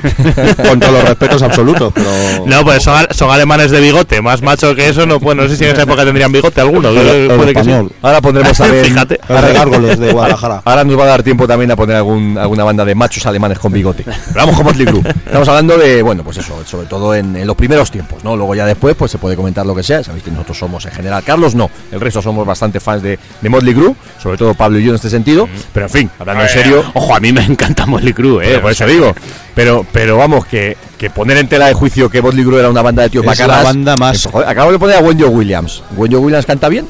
Con todos los respetos absolutos, pero. No, pues son, al- son alemanes de bigote, más macho que eso, no, pues, no sé si en esa época tendrían bigote alguno. puede que sí. Ahora pondremos también. Fíjate. Los de Gárgoles de Guadalajara. Ahora nos va a dar tiempo también a poner algún, alguna banda de machos alemanes con bigote. Pero vamos con Motley Crue. Estamos hablando de, bueno, pues eso, sobre todo en, en los primeros tiempos, ¿no? Luego ya después, pues se puede comentar lo que sea. Sabéis que nosotros somos en general, Carlos no, el resto somos bastante fans de, de Motley Crue, sobre todo Pablo y yo en este sentido. Pero en fin, hablando en serio, Ojo, a mí me encanta Motley Crue, eh. Por eso digo. Pero, pero vamos, que, que poner en tela de juicio que Motley Crue era una banda de tíos Es la banda más- joder, acabo de poner a Wendy Williams. ¿Wendy Williams canta bien?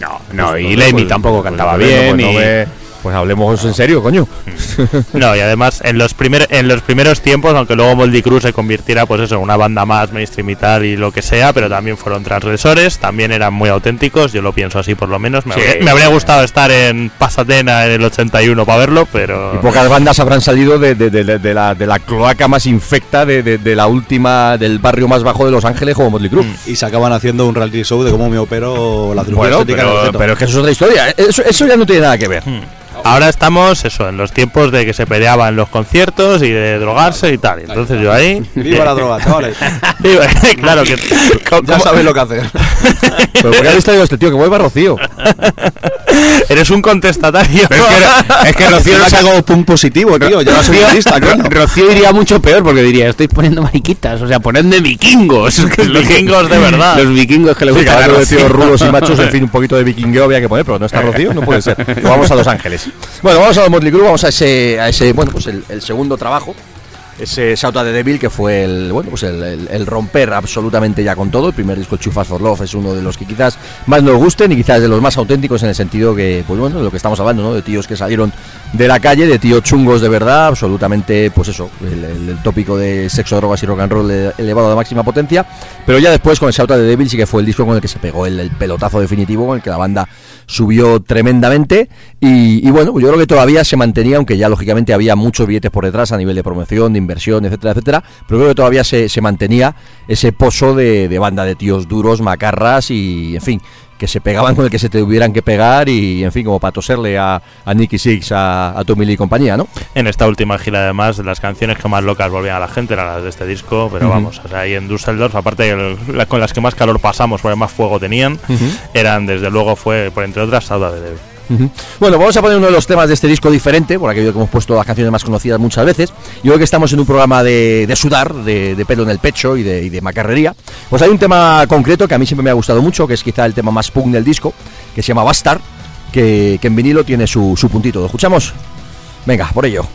No, no, Pues, y pues, Lemmy pues, tampoco pues, cantaba pues, bien. pues, no y- Pues hablemos en serio, coño. No, y además en los primer, en los primeros tiempos, aunque luego Moldy Cruz se convirtiera pues eso, en una banda más mainstream y tal y lo que sea, pero también fueron transgresores, también eran muy auténticos, yo lo pienso así por lo menos. Me, Sí. habría, me habría gustado estar en Pasadena en el 81 para verlo, pero Y pocas bandas habrán salido de, de- de- de la, de la cloaca más infecta de, de- de la última, del barrio más bajo de Los Ángeles como Motley Crue. Y se acaban haciendo un reality show de cómo me opero la cirugía Bueno, pero, es que eso es otra historia. Eso, eso ya no tiene nada que ver. Ahora estamos eso, en los tiempos de que se peleaba en los conciertos y de drogarse y tal. Entonces yo ahí. Viva la droga, chavales. Viva- claro que. Ya sabes lo que hacer. Pero ¿por qué habéis traído a este tío? Que vuelva Rocío. Eres un contestatario. Es que, es que Rocío no Yo hago punk positivo, tío. Ya soy Rocío, artista, coño. Rocío iría mucho peor porque diría, estoy poniendo mariquitas, o sea, ponedme vikingos. Los vikingos de verdad. Los vikingos que le Sí, que gustan de tíos rudos y machos, en fin, un poquito de vikingueo había que poner, pero no está Rocío, no puede ser. Vamos a Los Ángeles. Bueno, vamos a los Motley Crue, vamos a ese, a ese bueno, pues el, segundo trabajo. Ese Shout at the Devil que fue el bueno pues el, romper absolutamente ya con todo. El primer disco Fast for Love es uno de los que quizás más nos gusten y quizás de los más auténticos en el sentido que, pues bueno, de lo que estamos hablando, ¿no? De tíos que salieron de la calle, de tíos chungos de verdad, absolutamente, pues eso, el, el- tópico de sexo, drogas y rock and roll elevado a la máxima potencia. Pero ya después con el Shout at the Devil sí que fue el disco con el que se pegó el pelotazo definitivo, con el que la banda subió tremendamente. Y, bueno, yo creo que todavía se mantenía, aunque ya lógicamente había muchos billetes por detrás a nivel de promoción, de inversión, etcétera, etcétera. Pero creo que todavía se, se mantenía ese pozo de, de banda de tíos duros, macarras y, en fin, que se pegaban con el que se tuvieran que pegar y, en fin, como para toserle a, a Nicky Six, a, a Tommy Lee y compañía, ¿no? En esta última gira, además, las canciones que más locas volvían a la gente eran las de este disco. Pero vamos, o sea, ahí en Düsseldorf, aparte el- la- con las que más calor pasamos, porque más fuego tenían, eran desde luego, fue, por entre otras, Sauda de Bueno, vamos a poner uno de los temas de este disco diferente, por aquello que hemos puesto las canciones más conocidas muchas veces. Yo creo que estamos en un programa de, sudar, de, pelo en el pecho y de, macarrería. Pues hay un tema concreto que a mí siempre me ha gustado mucho, que es quizá el tema más punk del disco, que se llama Bastard, que, que en vinilo tiene su, su puntito. ¿Lo escuchamos? Venga, por ello.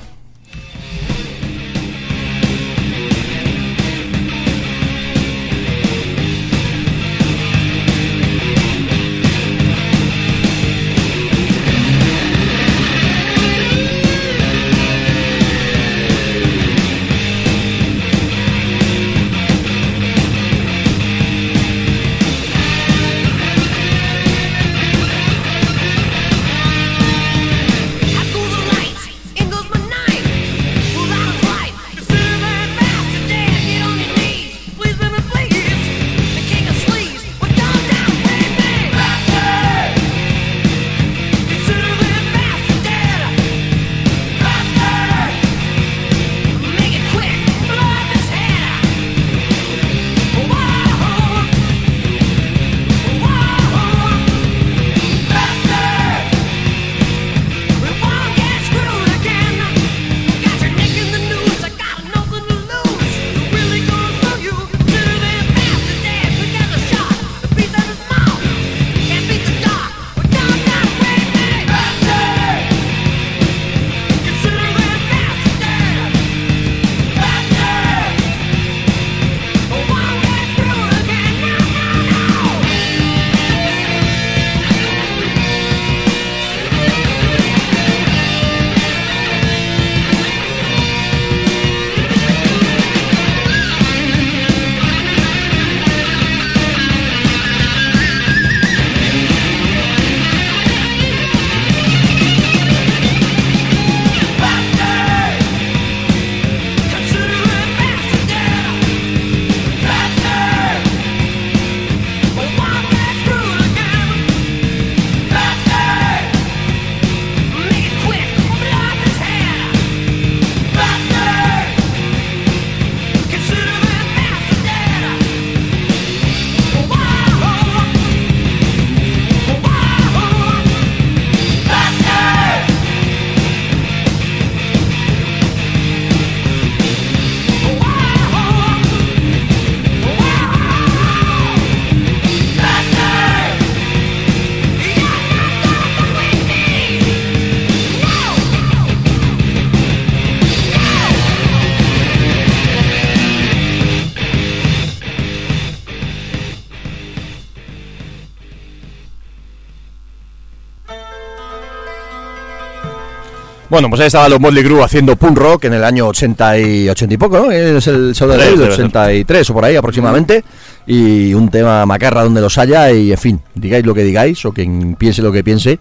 Bueno, pues ahí estaba los Motley Crue haciendo punk rock en el año 80 y, 80 y poco, ¿no? Es el debe ser. 83 o por ahí aproximadamente. Y un tema macarra donde los haya y, en fin, digáis lo que digáis o quien piense lo que piense.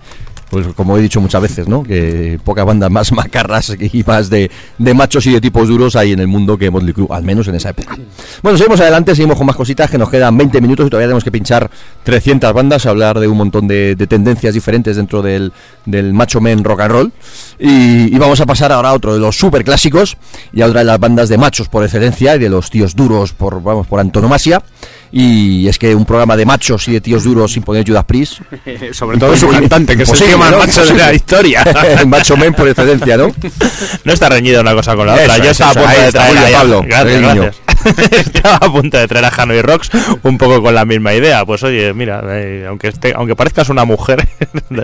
Pues como he dicho muchas veces, ¿no? Que pocas bandas más macarras y más de, de machos y de tipos duros hay en el mundo que Motley Crue, al menos en esa época. Bueno, seguimos adelante, seguimos con más cositas, que nos quedan 20 minutos y todavía tenemos que pinchar 300 bandas, hablar de un montón de, de tendencias diferentes dentro del, del macho men rock and roll. Y, y vamos a pasar ahora a otro de los super clásicos y a otra de las bandas de machos por excelencia y de los tíos duros por, vamos, por antonomasia. Y es que un programa de machos y de tíos duros sin poner Judas Priest. Sobre todo su cantante, que es el tío más ¿no? macho de la historia. el macho men por excelencia, ¿no? No está reñida una cosa con la otra. Eso Yo es, estaba a eso, punto de traer a- Pablo, Gracias, gracias. estaba a punto de traer a Hanoi Rocks un poco con la misma idea. Pues oye, mira, eh, aunque esté, aunque parezcas una mujer,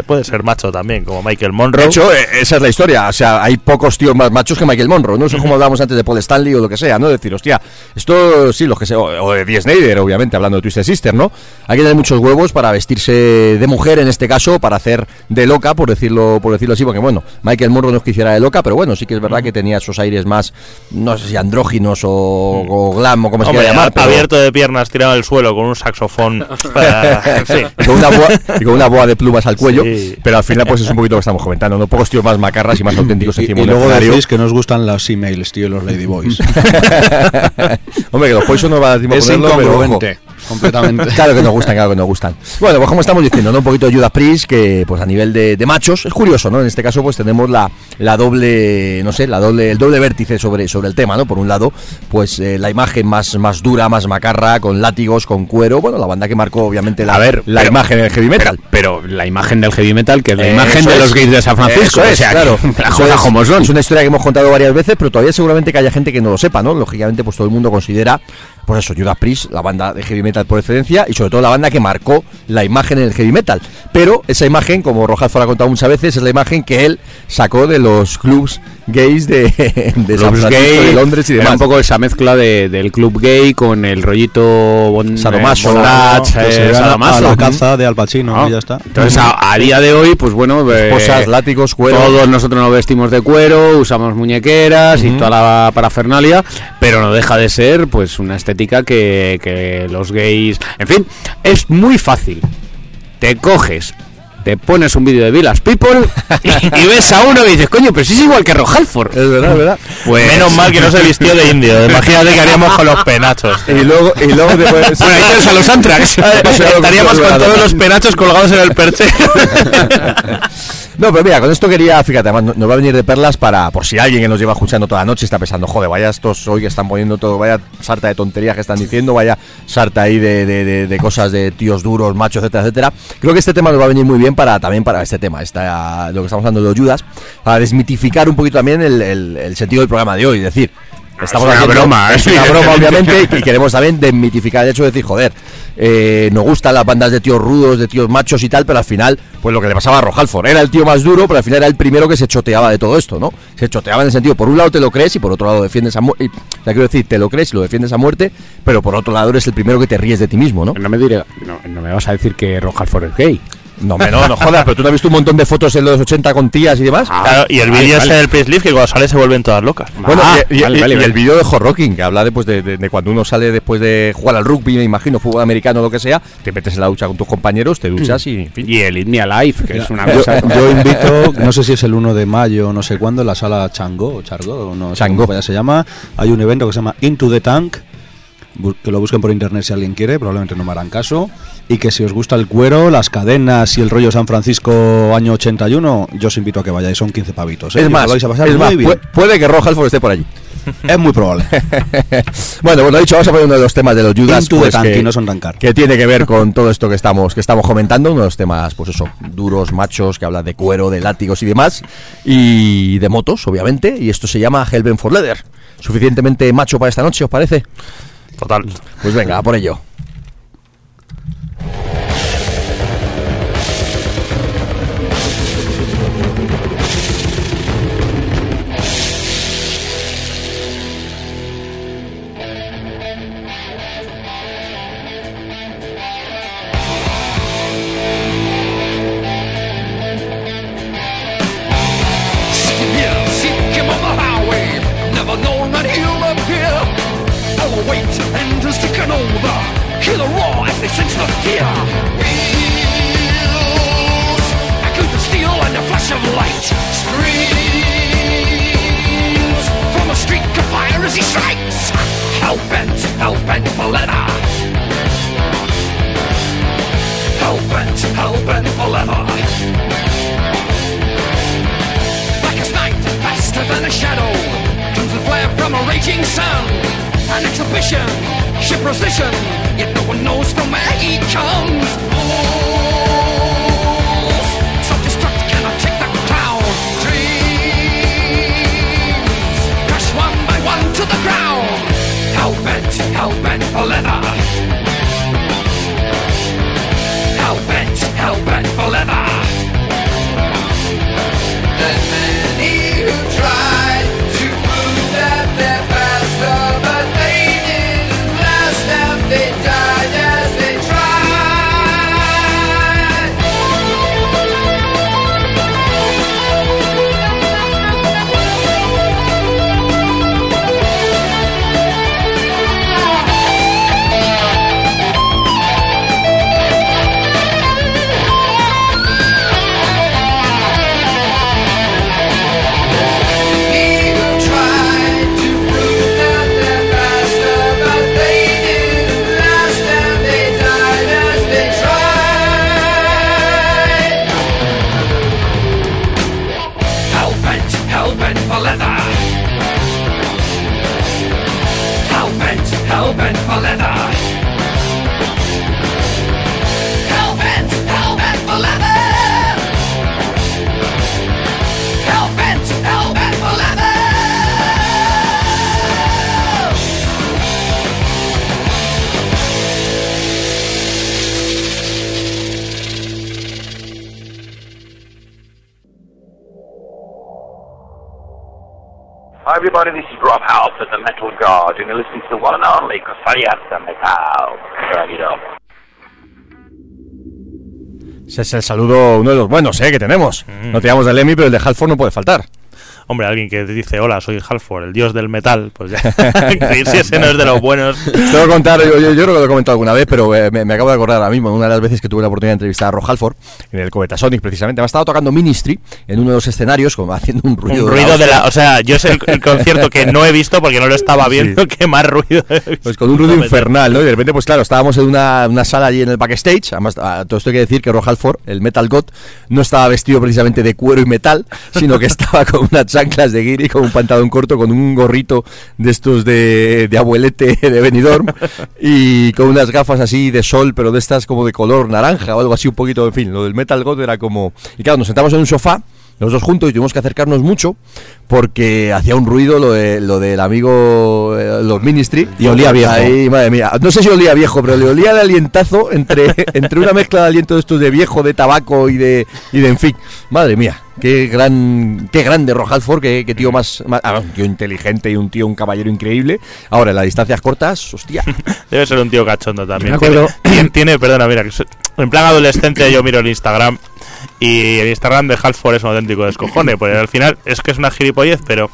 puede ser macho también, como Michael Monroe. De hecho, eh, esa es la historia. O sea, hay pocos tíos más machos que Michael Monroe. No sé cómo hablábamos antes de Paul Stanley o lo que sea, ¿no? Decir, hostia, esto sí, los que sea, o, o de Dee Snyder, obviamente, hablando de Twisted Sister, ¿no? Hay que tener muchos huevos para vestirse de mujer en este caso, para hacer de loca, por decirlo, por decirlo así, porque bueno, Michael Monroe no es que hiciera de loca, pero bueno, sí que es verdad que tenía esos aires más, no sé si andróginos o, o glam o como se quiera llamar. pero- abierto de piernas, tirado al suelo con un saxofón. para- y, con una boa, y con una boa de plumas al cuello, Sí. pero al final pues es un poquito lo que estamos comentando, ¿no? Pocos tíos más macarras y más auténticos Y, encima y un luego decís que nos gustan las emails, tío, y los ladyboys. Hombre, que los Poison no va a es ponerlo, pero ojo. Completamente. Claro que nos gustan, claro que nos gustan. Bueno, pues como estamos diciendo, ¿no? Un poquito de Judas Priest, que pues a nivel de, de machos, es curioso, ¿no? En este caso, pues tenemos la, la doble, no sé, la doble, el doble vértice sobre, sobre el tema, ¿no? Por un lado, pues eh, la imagen más, más dura, más macarra, con látigos, con cuero, bueno, la banda que marcó obviamente la, A ver, la pero- imagen del heavy metal. Pero la imagen del heavy metal, que es la Eh, imagen de es. los gays de San Francisco. Eso o es, sea, claro. que las cosas es- como son. Es una historia que hemos contado varias veces, pero todavía seguramente que haya gente que no lo sepa, ¿no? Lógicamente, pues todo el mundo considera, pues eso, Judas Priest, la banda de heavy metal por excelencia y sobre todo la banda que marcó la imagen en el heavy metal. Pero esa imagen, como Rojas ha contado muchas veces, es la imagen que él sacó de los clubs gays de, de San gay, de Londres y era demás. un poco esa mezcla de- del club gay con el rollito bon, Sadomaso, eh, bondage, se eh, sadomaso. a la caza de Al Pacino ¿no? y ya está. Entonces, a, a día de hoy, pues bueno, eh, látigos, cuero. todos nosotros nos vestimos de cuero, usamos muñequeras y Ujú. toda la parafernalia, pero no deja de ser pues una estética que, que los gays... En fin, es muy fácil. Te coges, te pones un vídeo de Villas People y, y ves a uno y dices, coño, pero si es igual que Rojalford. Es verdad, es verdad. Pues, Menos mal que no se vistió de indio. Imagínate que haríamos con los penachos. Y luego, y luego te puedes- Bueno, ahí tienes a los Antrax. Estaríamos con todos los penachos colgados en el perche. No, pero mira, con esto quería, fíjate, además no- nos va a venir de perlas para, por si alguien que nos lleva escuchando toda la noche está pensando, joder, vaya estos hoy que están poniendo todo, vaya sarta de tonterías que están diciendo, vaya sarta ahí de, de- de- de cosas de tíos duros, machos, etcétera, etcétera. Creo que este tema nos va a venir muy bien para también para este tema, esta, lo que estamos hablando de Judas, para desmitificar un poquito también el, el- el sentido del programa de hoy, es decir, Estamos Es una haciendo- broma, es ¿eh? una broma, obviamente, y queremos también desmitificar el hecho de decir, joder, eh, nos gustan las bandas de tíos rudos, de tíos machos y tal, pero al final, pues lo que le pasaba a Rojalford, era el tío más duro, pero al final era el primero que se choteaba de todo esto, ¿no? Se choteaba en el sentido, por un lado te lo crees y por otro lado defiendes a muerte. Quiero decir, te lo crees y lo defiendes a muerte, pero por otro lado eres el primero que te ríes de ti mismo, ¿no? No me, diré, no, no me vas a decir que Rojalford es gay. No, me- no, no jodas, pero tú no has visto un montón de fotos en los 80 con tías y demás. Claro, y el vale, vídeo vale. es en el Live que cuando sale se vuelven todas locas. Bueno, Ah, y, y- vale, y- vale, y vale. el vídeo de Hot Rocking, que habla después de, de- de cuando uno sale después de jugar al rugby, me imagino, fútbol americano o lo que sea, te metes en la ducha con tus compañeros, te duchas y, en fin. Y el Alive, que es una Yo, cosa. yo invito, no sé si es el 1 de mayo, no sé cuándo, en la sala Chango o Chargo, o no sé Chango. cómo ya se llama. Hay un evento que se llama Into the Tank, que lo busquen por internet si alguien quiere, probablemente no me harán caso. Y que si os gusta el cuero, las cadenas y el rollo San Francisco año 81, yo os invito a que vayáis, son 15 pavitos. ¿eh? Es más, lo vais a pasar es muy más, bien. pu- puede que Rojalford esté por allí. Es muy probable. bueno, lo dicho, vamos a poner uno de los temas de los Judas pues, que, no son tancar. que tiene que ver con todo esto que estamos que estamos comentando, uno de los temas, pues eso, duros, machos, que habla de cuero, de látigos y demás, y de motos, obviamente, y esto se llama Hellbent for Leather. Suficientemente macho para esta noche, ¿os parece? Total. Pues venga, a por ello. The fear. Wheels the steel and flash of light. Screams from a of as he strikes. For leather. For leather. Faster than a shadow. Comes the flare from a raging sun. An exhibition, ship position. Yet no one knows from where he comes. Self-destruct cannot take the. Dreams crash one by one to the ground. Hell bent, hell bent for leather. Hell bent, hell bent for leather. Everybody, this is Rob Half at the Metal Guard, and you're listening to the one and only Cosaliata Metal. Turn it up. Ese es el saludo, uno de los buenos, ¿eh? Que tenemos. No te llamamos del Emmy, pero el de Halford no puede faltar. Hombre, alguien que dice, hola, soy Halford, el dios del metal, pues ya, si ese no es de los buenos. Te voy a contar, yo, yo- yo creo que lo he comentado alguna vez, pero eh, me, me acabo de acordar ahora mismo, una de las veces que tuve la oportunidad de entrevistar a Rob Halford, en el Cometa Sonic precisamente, me ha estado tocando Ministry en uno de los escenarios, como haciendo un ruido. Un ruido de la... O hostia. sea, yo es el, el concierto que no he visto porque no lo estaba viendo, que más ruido. Pues con un ruido infernal, ¿no? Y de repente, pues claro, estábamos en una, una sala allí en el backstage. Además, a todo esto hay que decir que Rob Halford, el Metal God, no estaba vestido precisamente de cuero y metal, sino que estaba con unas chanclas de guiri, con un pantalón corto, con un gorrito de estos de, de abuelete de Benidorm y con unas gafas así de sol, pero de estas como de color naranja o algo así, un poquito, en fin. Lo del Metal God era como. Y claro, nos sentamos en un sofá los dos juntos y tuvimos que acercarnos mucho porque hacía un ruido lo, de, lo del amigo eh, los Ministry Y olía viejo. Ahí, madre mía. No sé si olía viejo, pero le olía el alientazo entre, entre una mezcla de aliento de estos de viejo, de tabaco y de, y de en fin. Madre mía, qué gran, qué grande Rojalford, qué, qué tío más, más- ah, un tío inteligente y un tío, un caballero increíble. Ahora, en las distancias cortas, hostia. Debe ser un tío cachondo también. Me acuerdo- Tiene, tiene- perdona, mira, que so- en plan adolescente yo miro el Instagram y el Instagram de Halford es un auténtico descojone, porque al final es que es una gilipollez, pero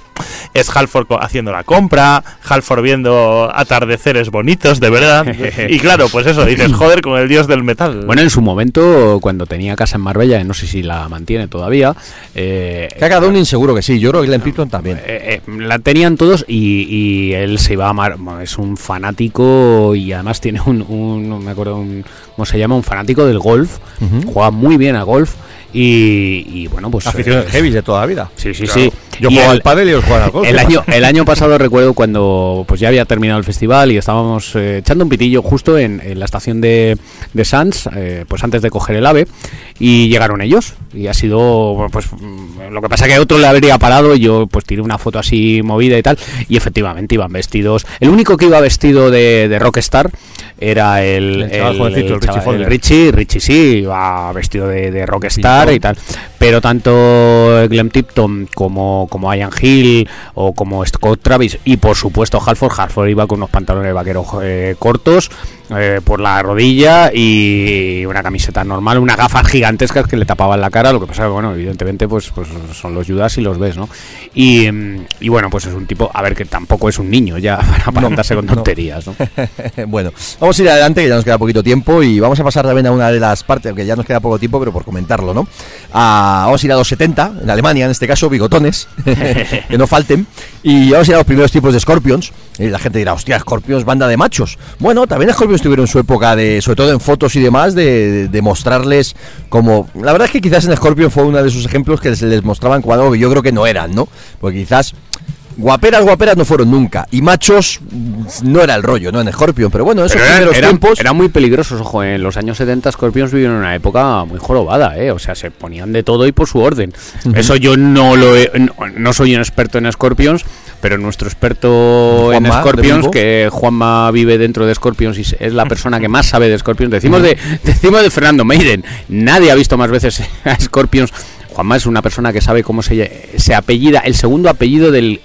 es Halford haciendo la compra, Halford viendo atardeceres bonitos, de verdad. y claro, pues eso, dices, joder, con el dios del metal. Bueno, en su momento, cuando tenía casa en Marbella, no sé si la mantiene todavía. Eh, Que ha quedado un inseguro que sí, yo creo que Glenn Pipton también. eh, eh, la tenían todos y, y él se iba a Mar es un fanático y además tiene un, un- no me acuerdo un, cómo se llama un fanático del golf Ujú. juega muy bien a golf y, y bueno pues Aficiones eh, heavy de toda la vida. Sí, sí, Claro. sí. Yo Y juego el- al pádel y ellos juegan al golf. El ¿qué año, el año pasado recuerdo cuando pues ya había terminado el festival y estábamos eh, echando un pitillo justo en, en la estación de, de Sanz, eh, pues antes de coger el ave, y llegaron ellos. Y ha sido, pues mm, lo que pasa que otro le habría parado y yo pues tiré una foto así movida y tal, y efectivamente iban vestidos. El único que iba vestido de, de rockstar era el, El jovencito, el Richie. Richie, Richie sí, iba vestido de, de rockstar y tal. Pero tanto Glenn Tipton como, como Ian Hill o como Scott Travis y por supuesto Halford, Halford iba con unos pantalones vaqueros eh, cortos, eh, por la rodilla y una camiseta normal, unas gafas gigantescas que le tapaban la cara. Lo que pasa que, bueno, evidentemente, pues, pues son los Judas y los ves, ¿no? Y, mm, y bueno, pues es un tipo, a ver, que tampoco es un niño ya para, para andarse con no. tonterías, ¿no? bueno, vamos a ir adelante, que ya nos queda poquito tiempo, y vamos a pasar también a una de las partes, aunque ya nos queda poco tiempo, pero por comentarlo, ¿no? A- vamos a ir a los 70, en Alemania, en este caso, bigotones, que no falten, y vamos a ir a los primeros tipos de Scorpions. Y la gente dirá, hostia, Scorpions, banda de machos. Bueno, también Scorpions tuvieron su época de, sobre todo en fotos y demás, de, de mostrarles como. La verdad es que quizás en Scorpion fue uno de esos ejemplos que se les mostraban que yo creo que no eran, ¿no? Porque quizás. Guaperas, guaperas no fueron nunca. Y machos no era el rollo, ¿no? En Scorpion. Pero bueno, esos Pero eran, primeros eran- tiempos. eran muy peligrosos, ojo, en los años 70 Scorpions vivieron una época muy jorobada, ¿eh? O sea, se ponían de todo y por su orden. Ujú. Eso yo no lo he- no, no soy un experto en Scorpions, pero nuestro experto en Juanma, Scorpions, que Juanma vive dentro de Scorpions y es la persona que más sabe de Scorpions, decimos de, decimos de Fernando Maiden, nadie ha visto más veces a Scorpions. Juanma es una persona que sabe cómo se, se apellida, el segundo apellido del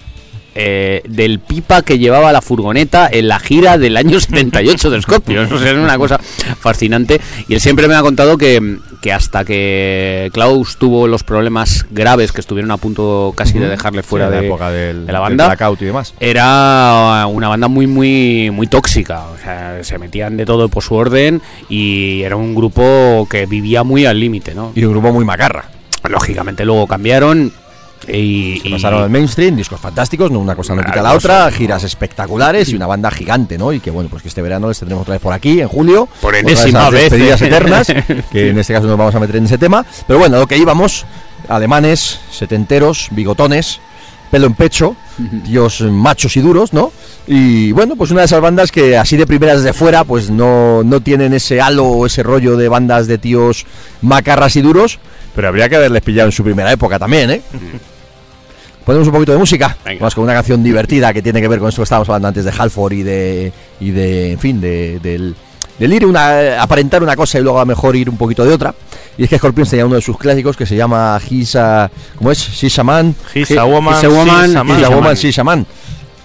eh, del pipa que llevaba la furgoneta en la gira del año 78 de Scorpions. O sea, es una cosa fascinante. Y él siempre me ha contado que, que hasta que Klaus tuvo los problemas graves que estuvieron a punto casi de dejarle Sí, fuera en la de, época del- de la banda, blackout y demás. era una banda muy, muy, muy tóxica. O sea, se metían de todo por su orden y era un grupo que vivía muy al límite, ¿no? Y un grupo muy macarra. Lógicamente luego cambiaron y, Se y- pasaron al mainstream, discos fantásticos, no una cosa no quita la otra, giras espectaculares y una banda gigante, ¿no? Y que bueno, pues que este verano les tendremos otra vez por aquí, en julio. Por enésima vez, despedidas ¿eh? eternas, que en este caso nos vamos a meter en ese tema. Pero bueno, lo que íbamos, alemanes, setenteros, bigotones, pelo en pecho, tíos machos y duros, ¿no? Y bueno, pues una de esas bandas que así de primeras desde fuera, pues no, no tienen ese halo o ese rollo de bandas de tíos macarras y duros, pero habría que haberles pillado en su primera época también, ¿eh? Ponemos un poquito de música. Vamos con una canción divertida que tiene que ver con esto que estábamos hablando antes de Halford y de. y de. en fin, de, del. del ir una, aparentar una cosa y luego a lo mejor ir un poquito de otra. Y es que Scorpions tenía uno de sus clásicos que se llama He's a. ¿Cómo es? She's a Man. He's a woman, He's a woman, he's a woman, Man. she's a man.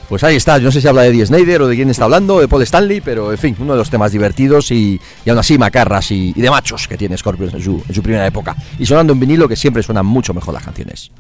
Pues ahí está, yo no sé si habla de Dee Snyder o de quién está hablando, de Paul Stanley, pero en fin, uno de los temas divertidos y, y aún así macarras y, y de machos que tiene Scorpions en su, en su primera época. Y sonando en vinilo que siempre suenan mucho mejor las canciones.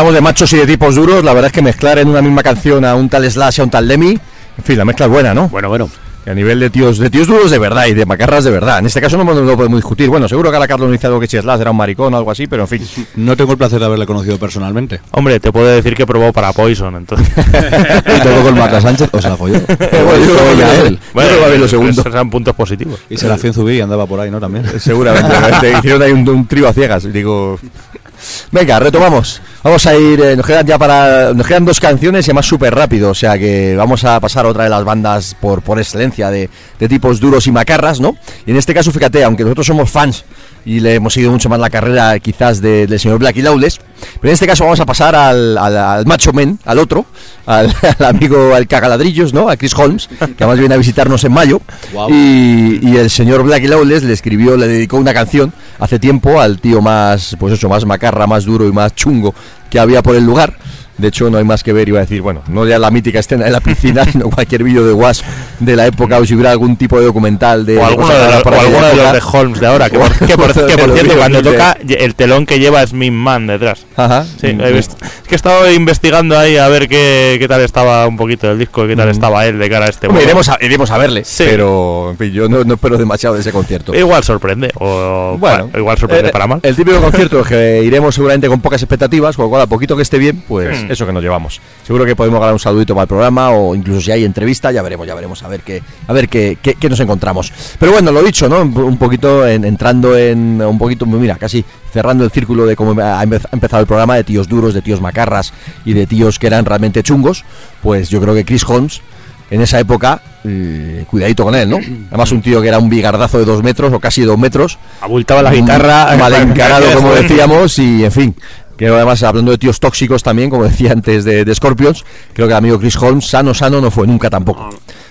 Hablamos de machos y de tipos duros, la verdad es que mezclar en una misma canción a un tal Slash y a un tal Demi, en fin, la mezcla es buena, ¿no? Bueno, bueno. A nivel de tíos, de tíos duros de verdad y de macarras de verdad. En este caso no, no lo podemos discutir. Bueno, seguro que ahora Carlos no dice algo que si Slash era un maricón o algo así, pero en fin. No tengo el placer de haberle conocido personalmente. Hombre, te puedo decir que probó para Poison, entonces. Y tocó con Marta Sánchez, o sea, folló. Bueno, yo que a él. Yo va bien lo segundo. esos eran puntos positivos. Y Serafín Zubí andaba por ahí, ¿no? También. Seguramente. te hicieron ahí un, un trío a ciegas. Digo. Venga, retomamos. Vamos a ir, eh, nos quedan ya para, nos quedan dos canciones y además súper rápido, o sea que vamos a pasar a otra de las bandas por, por excelencia de, de tipos duros y macarras, ¿no? Y en este caso, fíjate, aunque nosotros somos fans y le hemos seguido mucho más la carrera quizás de- del señor Blacky Lawless, pero en este caso vamos a pasar al, al, al macho men, al otro, al, al amigo, al cagaladrillos, ¿no? A Chris Holmes, que además viene a visitarnos en mayo, y, y el señor Blacky Lawless le escribió, le dedicó una canción hace tiempo al tío más, pues eso, más macarra, más duro y más chungo que había por el lugar. De hecho, no hay más que ver, iba a decir, bueno, no ya la mítica escena de la piscina, sino cualquier vídeo de Wasp de la época, o si hubiera algún tipo de documental de... O alguno de, los, o alguno de los de Holmes de ahora, que por, que por- que por cierto, cuando toca, el telón que lleva es Min Man detrás. Ajá. Sí, he visto- es que he estado investigando ahí a ver qué, qué tal estaba un poquito el disco, qué tal estaba él de cara a este Hombre, iremos, a, iremos a verle, Sí. pero en fin, yo no, no espero demasiado de ese concierto. Igual sorprende, o Bueno, igual sorprende eh, para mal. El típico concierto es que iremos seguramente con pocas expectativas, con lo cual a poquito que esté bien, pues Hmm. Eso que nos llevamos. Seguro que podemos ganar un saludito para el programa o incluso si hay entrevista, ya veremos, ya veremos a ver qué, a ver qué, qué- qué nos encontramos. Pero bueno, lo dicho, ¿no? Un, poquito en- entrando en un poquito, mira, casi cerrando el círculo de cómo ha empe- ha empezado el programa de tíos duros, de tíos macarras y de tíos que eran realmente chungos, pues yo creo que Chris Holmes en esa época, eh, cuidadito con él, ¿no? Además un tío que era un bigardazo de dos metros o casi dos metros, Abultaba la guitarra. mal encarado como decíamos y en fin que además hablando de tíos tóxicos también como decía antes de, de Scorpions creo que el amigo Chris Holmes sano sano no fue nunca tampoco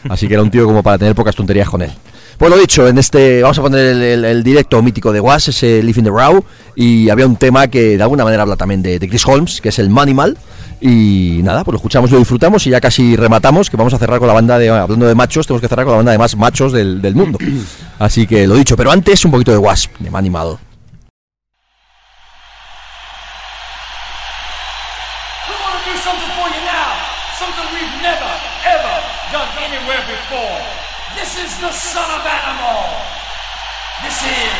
así que era un tío como para tener pocas tonterías con él pues lo dicho, en este vamos a poner el, el- el directo mítico de Was, ese Live in the Raw, y había un tema que de alguna manera habla también de, de Chris Holmes, que es el Manimal, y nada, pues lo escuchamos, lo disfrutamos y ya casi rematamos, que vamos a cerrar con la banda de, hablando de machos, tenemos que cerrar con la banda de más machos del, del mundo. Así que lo dicho, pero antes un poquito de Wasp, de Manimal. Son of animal. This is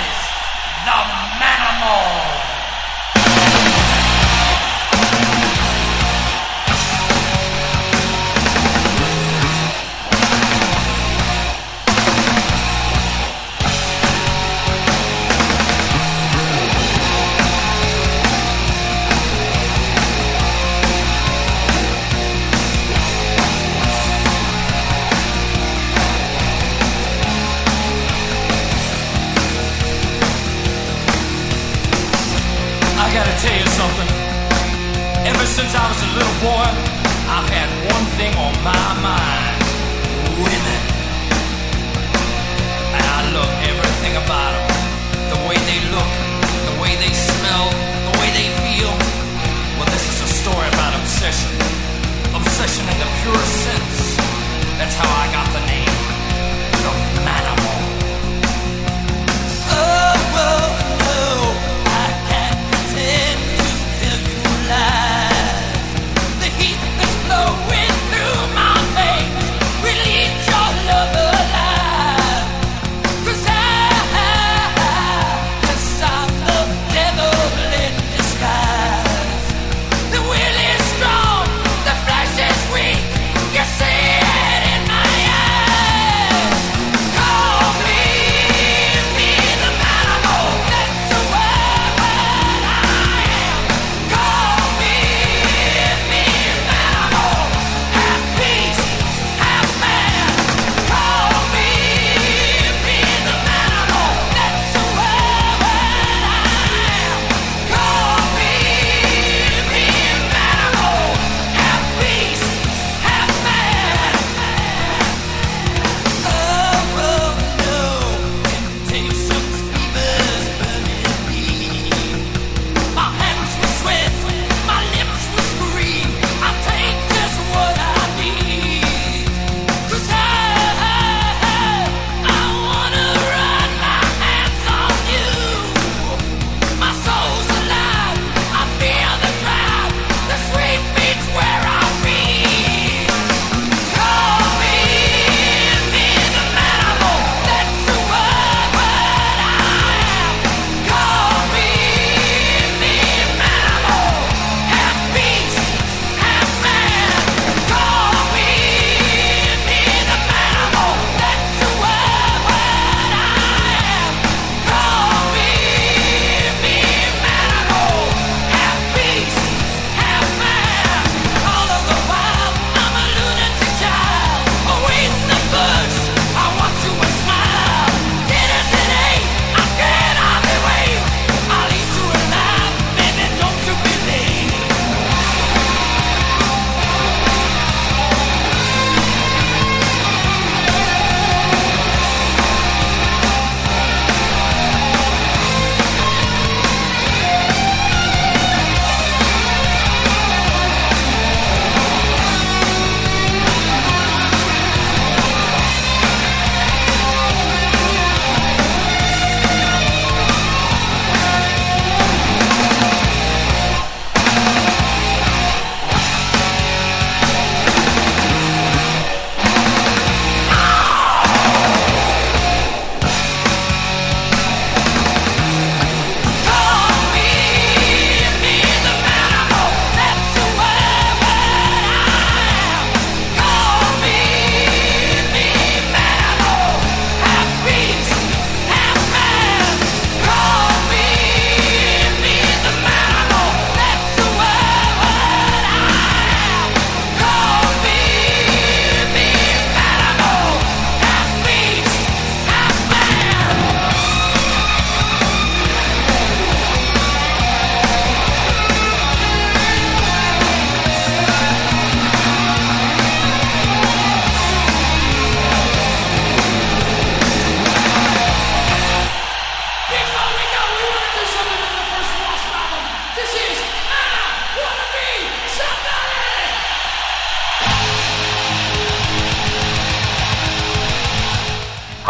little boy, I've had one thing on my mind. Women. And I love everything about them. The way they look, the way they smell, the way they feel. Well, this is a story about obsession. Obsession in the purest sense. That's how I got the name.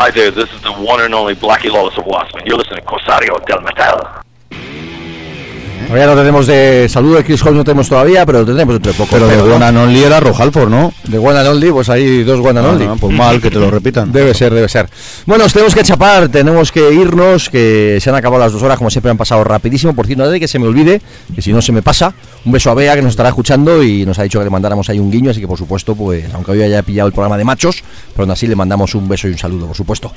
Hi there, this is the one and only Blackie Lawless of Wasp, and you're listening to Corsario del Metal. Todavía no tenemos de saludo de Chris Holmes, no tenemos todavía, pero lo tendremos dentro de poco. Pero de ¿no? One and Only era Rojalford, ¿no? De One and Only, pues hay dos One and Ah, Only. no, pues mal que te lo repitan. Debe ser, debe ser. Bueno, nos tenemos que chapar, tenemos que irnos, que se han acabado las dos horas, como siempre han pasado rapidísimo. Por cierto, no de que se me olvide, que si no se me pasa, un beso a Bea que nos estará escuchando y nos ha dicho que le mandáramos ahí un guiño, así que por supuesto, pues aunque hoy haya pillado el programa de machos, pero aún así le mandamos un beso y un saludo, por supuesto.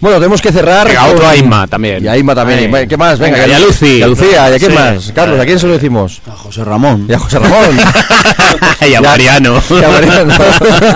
Bueno, tenemos que cerrar. Otro a Inma también. Y a Inma también. Ay. ¿Qué más? Venga, Venga, y a Lucy. Y a Lucía, ¿y a quién Sí. más? Carlos, ¿a quién se lo decimos? A José Ramón. Y a José Ramón. y a Mariano. Y a Mariano.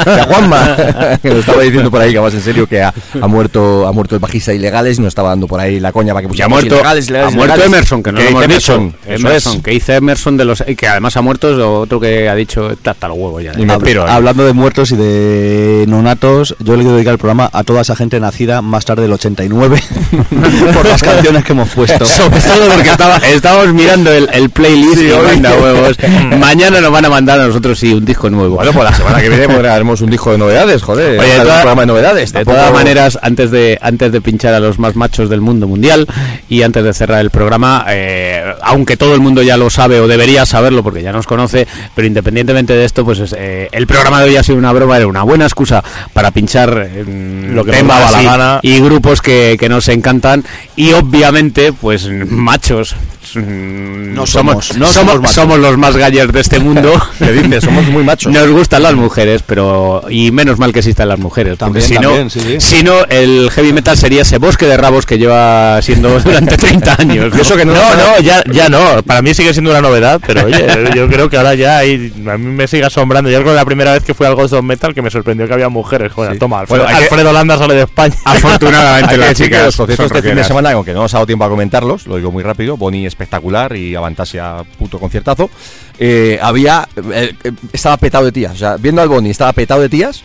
Y a Juanma. Que nos estaba diciendo por ahí que más en serio que ha, ha muerto ha muerto el bajista ilegales y nos estaba dando por ahí la coña para que Y ha pusiéramos muerto, ilegales, ilegales, ha muerto ilegales. Emerson, que no lo hemos dice dicho. Emerson, Emerson, es. que dice Emerson de los y que además ha muerto es otro que ha dicho está hasta los huevos ya. Y me piro, ¿eh? Hablando de muertos y de nonatos, yo le quiero dedicar el programa a toda esa gente nacida más tarde del 89 por las canciones que hemos puesto. Sobre todo porque estaba, estábamos mirando el, el playlist y hoy. manda huevos. Mañana nos van a mandar a nosotros sí un disco nuevo. Bueno, pues la semana que viene haremos un disco de novedades, joder. Oye, un programa de novedades. De todas maneras, antes de antes de pinchar a los más machos del mundo mundial y antes de cerrar el programa, eh, aunque todo el mundo ya lo sabe o debería saberlo porque ya nos conoce, pero independientemente de esto, pues es, eh, el programa de hoy ha sido una broma, era una buena excusa para pinchar mm, Lo que daba la y- gana. y grupos que, que nos encantan y obviamente, pues machos. Mm, No somos, no somos somos los más gallers de este mundo. ¿Qué dices? Somos muy machos. Nos gustan las mujeres, pero y menos mal que existan las mujeres, También, si también, no, sí, sí. si no el heavy metal sería ese bosque de rabos que lleva siendo durante 30 años. Y eso que no, No, no, ya, ya no. Para mí sigue siendo una novedad, pero oye, yo creo que ahora ya hay, a mí me sigue asombrando. Yo creo que la primera vez que fui al Ghost of Metal que me sorprendió que había mujeres. Joder, Sí. toma, Alfredo, Bueno, Alfredo Landa sale de España. Afortunadamente las chicas los conciertos este fin de semana, aunque no nos ha dado tiempo a comentarlos, lo digo muy rápido, Boni espectacular y Avantasia puto conciertazo. eh, había eh, eh, estaba petado de tías, o sea, viendo al Boni estaba petado de tías,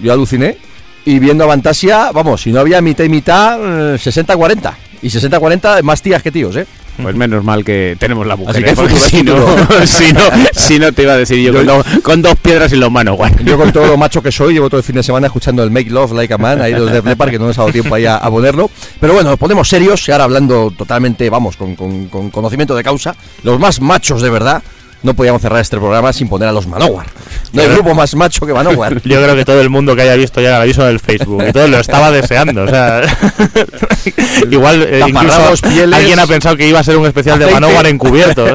yo aluciné y viendo Avantasia, vamos, si no había mitad y mitad, eh, 60-40 y 60-40 más tías que tíos, ¿eh? Pues menos mal que tenemos la mujer. Así que ¿eh? Porque si, no, si, no, si no te iba a decir yo, Yo- con, dos, con dos piedras en los manos, guay. Yo con todo lo macho que soy, llevo todo el fin de semana escuchando el Make Love Like a Man, ahí de los de Leppard, que no nos ha dado tiempo ahí a, a ponerlo. Pero bueno, nos ponemos serios y ahora hablando totalmente, vamos, con, con- con conocimiento de causa, los más machos de verdad, no podíamos cerrar este programa sin poner a los Manowar. No hay grupo más macho que Manowar. Yo creo que todo el mundo que haya visto ya el aviso del Facebook y todo lo estaba deseando. O sea, igual eh, incluso pieles, alguien ha pensado que iba a ser un especial de. Manowar encubierto.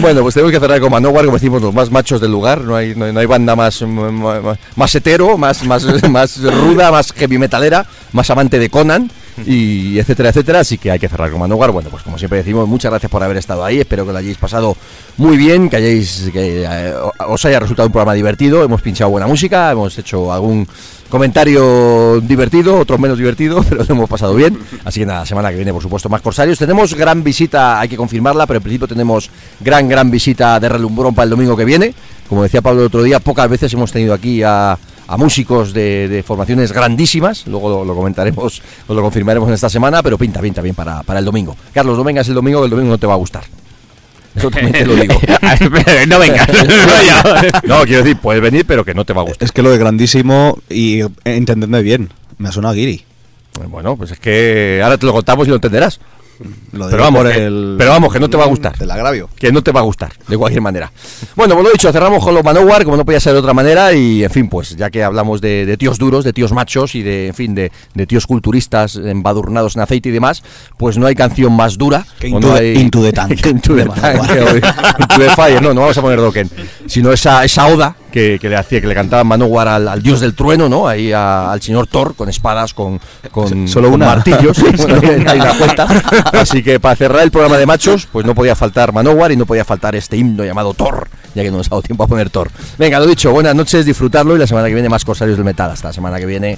bueno, pues tenemos que cerrar con Manowar, como decimos, los más machos del lugar. No hay, no hay, no hay banda más, más, más hetero, más, más, más ruda, más heavy metalera, más amante de Conan. Y etcétera, etcétera, así que hay que cerrar con Manowar. Bueno, pues como siempre decimos, muchas gracias por haber estado ahí. Espero que lo hayáis pasado muy bien, que hayáis que eh, os haya resultado un programa divertido. Hemos pinchado buena música, hemos hecho algún comentario divertido, otros menos divertido, pero lo hemos pasado bien. Así que nada, semana que viene, por supuesto, más corsarios. Tenemos gran visita, hay que confirmarla, pero en principio tenemos gran, gran visita de relumbrón para el domingo que viene. Como decía Pablo el otro día, pocas veces hemos tenido aquí a, a músicos de, de formaciones grandísimas. Luego lo, lo comentaremos, o lo confirmaremos en esta semana, pero pinta, pinta bien para, para el domingo. Carlos, no vengas el domingo, que el domingo no te va a gustar. Eso también te lo digo. no vengas. No, quiero decir, puedes venir, pero que no te va a gustar. Es que lo de grandísimo y entendedme bien, me ha sonado a Guiri. Bueno, pues es que ahora te lo contamos y lo entenderás. Lo Pero vamos, por que, el- pero vamos, que no te va a gustar. Del agravio. Que no te va a gustar, de cualquier manera. Bueno, pues lo dicho, cerramos con los Manowar, como no podía ser de otra manera, y en fin, pues ya que hablamos de, de tíos duros, de tíos machos y de, en fin, de, de tíos culturistas embadurnados en aceite y demás, pues no hay canción más dura. Que Into no hay- Into the Tank, que Into the de Tank, Manowar. o Into the Fire, no, no vamos a poner Dokken, sino esa, esa oda que, que le hacía, que le cantaba Manowar al, al dios del trueno, ¿no? Ahí a- al señor Thor, con espadas, con, con, Solo con una. martillos, bueno, hay una cuenta. Así que para cerrar el programa de machos, pues no podía faltar Manowar y no podía faltar este himno llamado Thor, ya que no nos ha dado tiempo a poner Thor. Venga, lo dicho, buenas noches, disfrutarlo y la semana que viene más Corsarios del Metal. Hasta la semana que viene.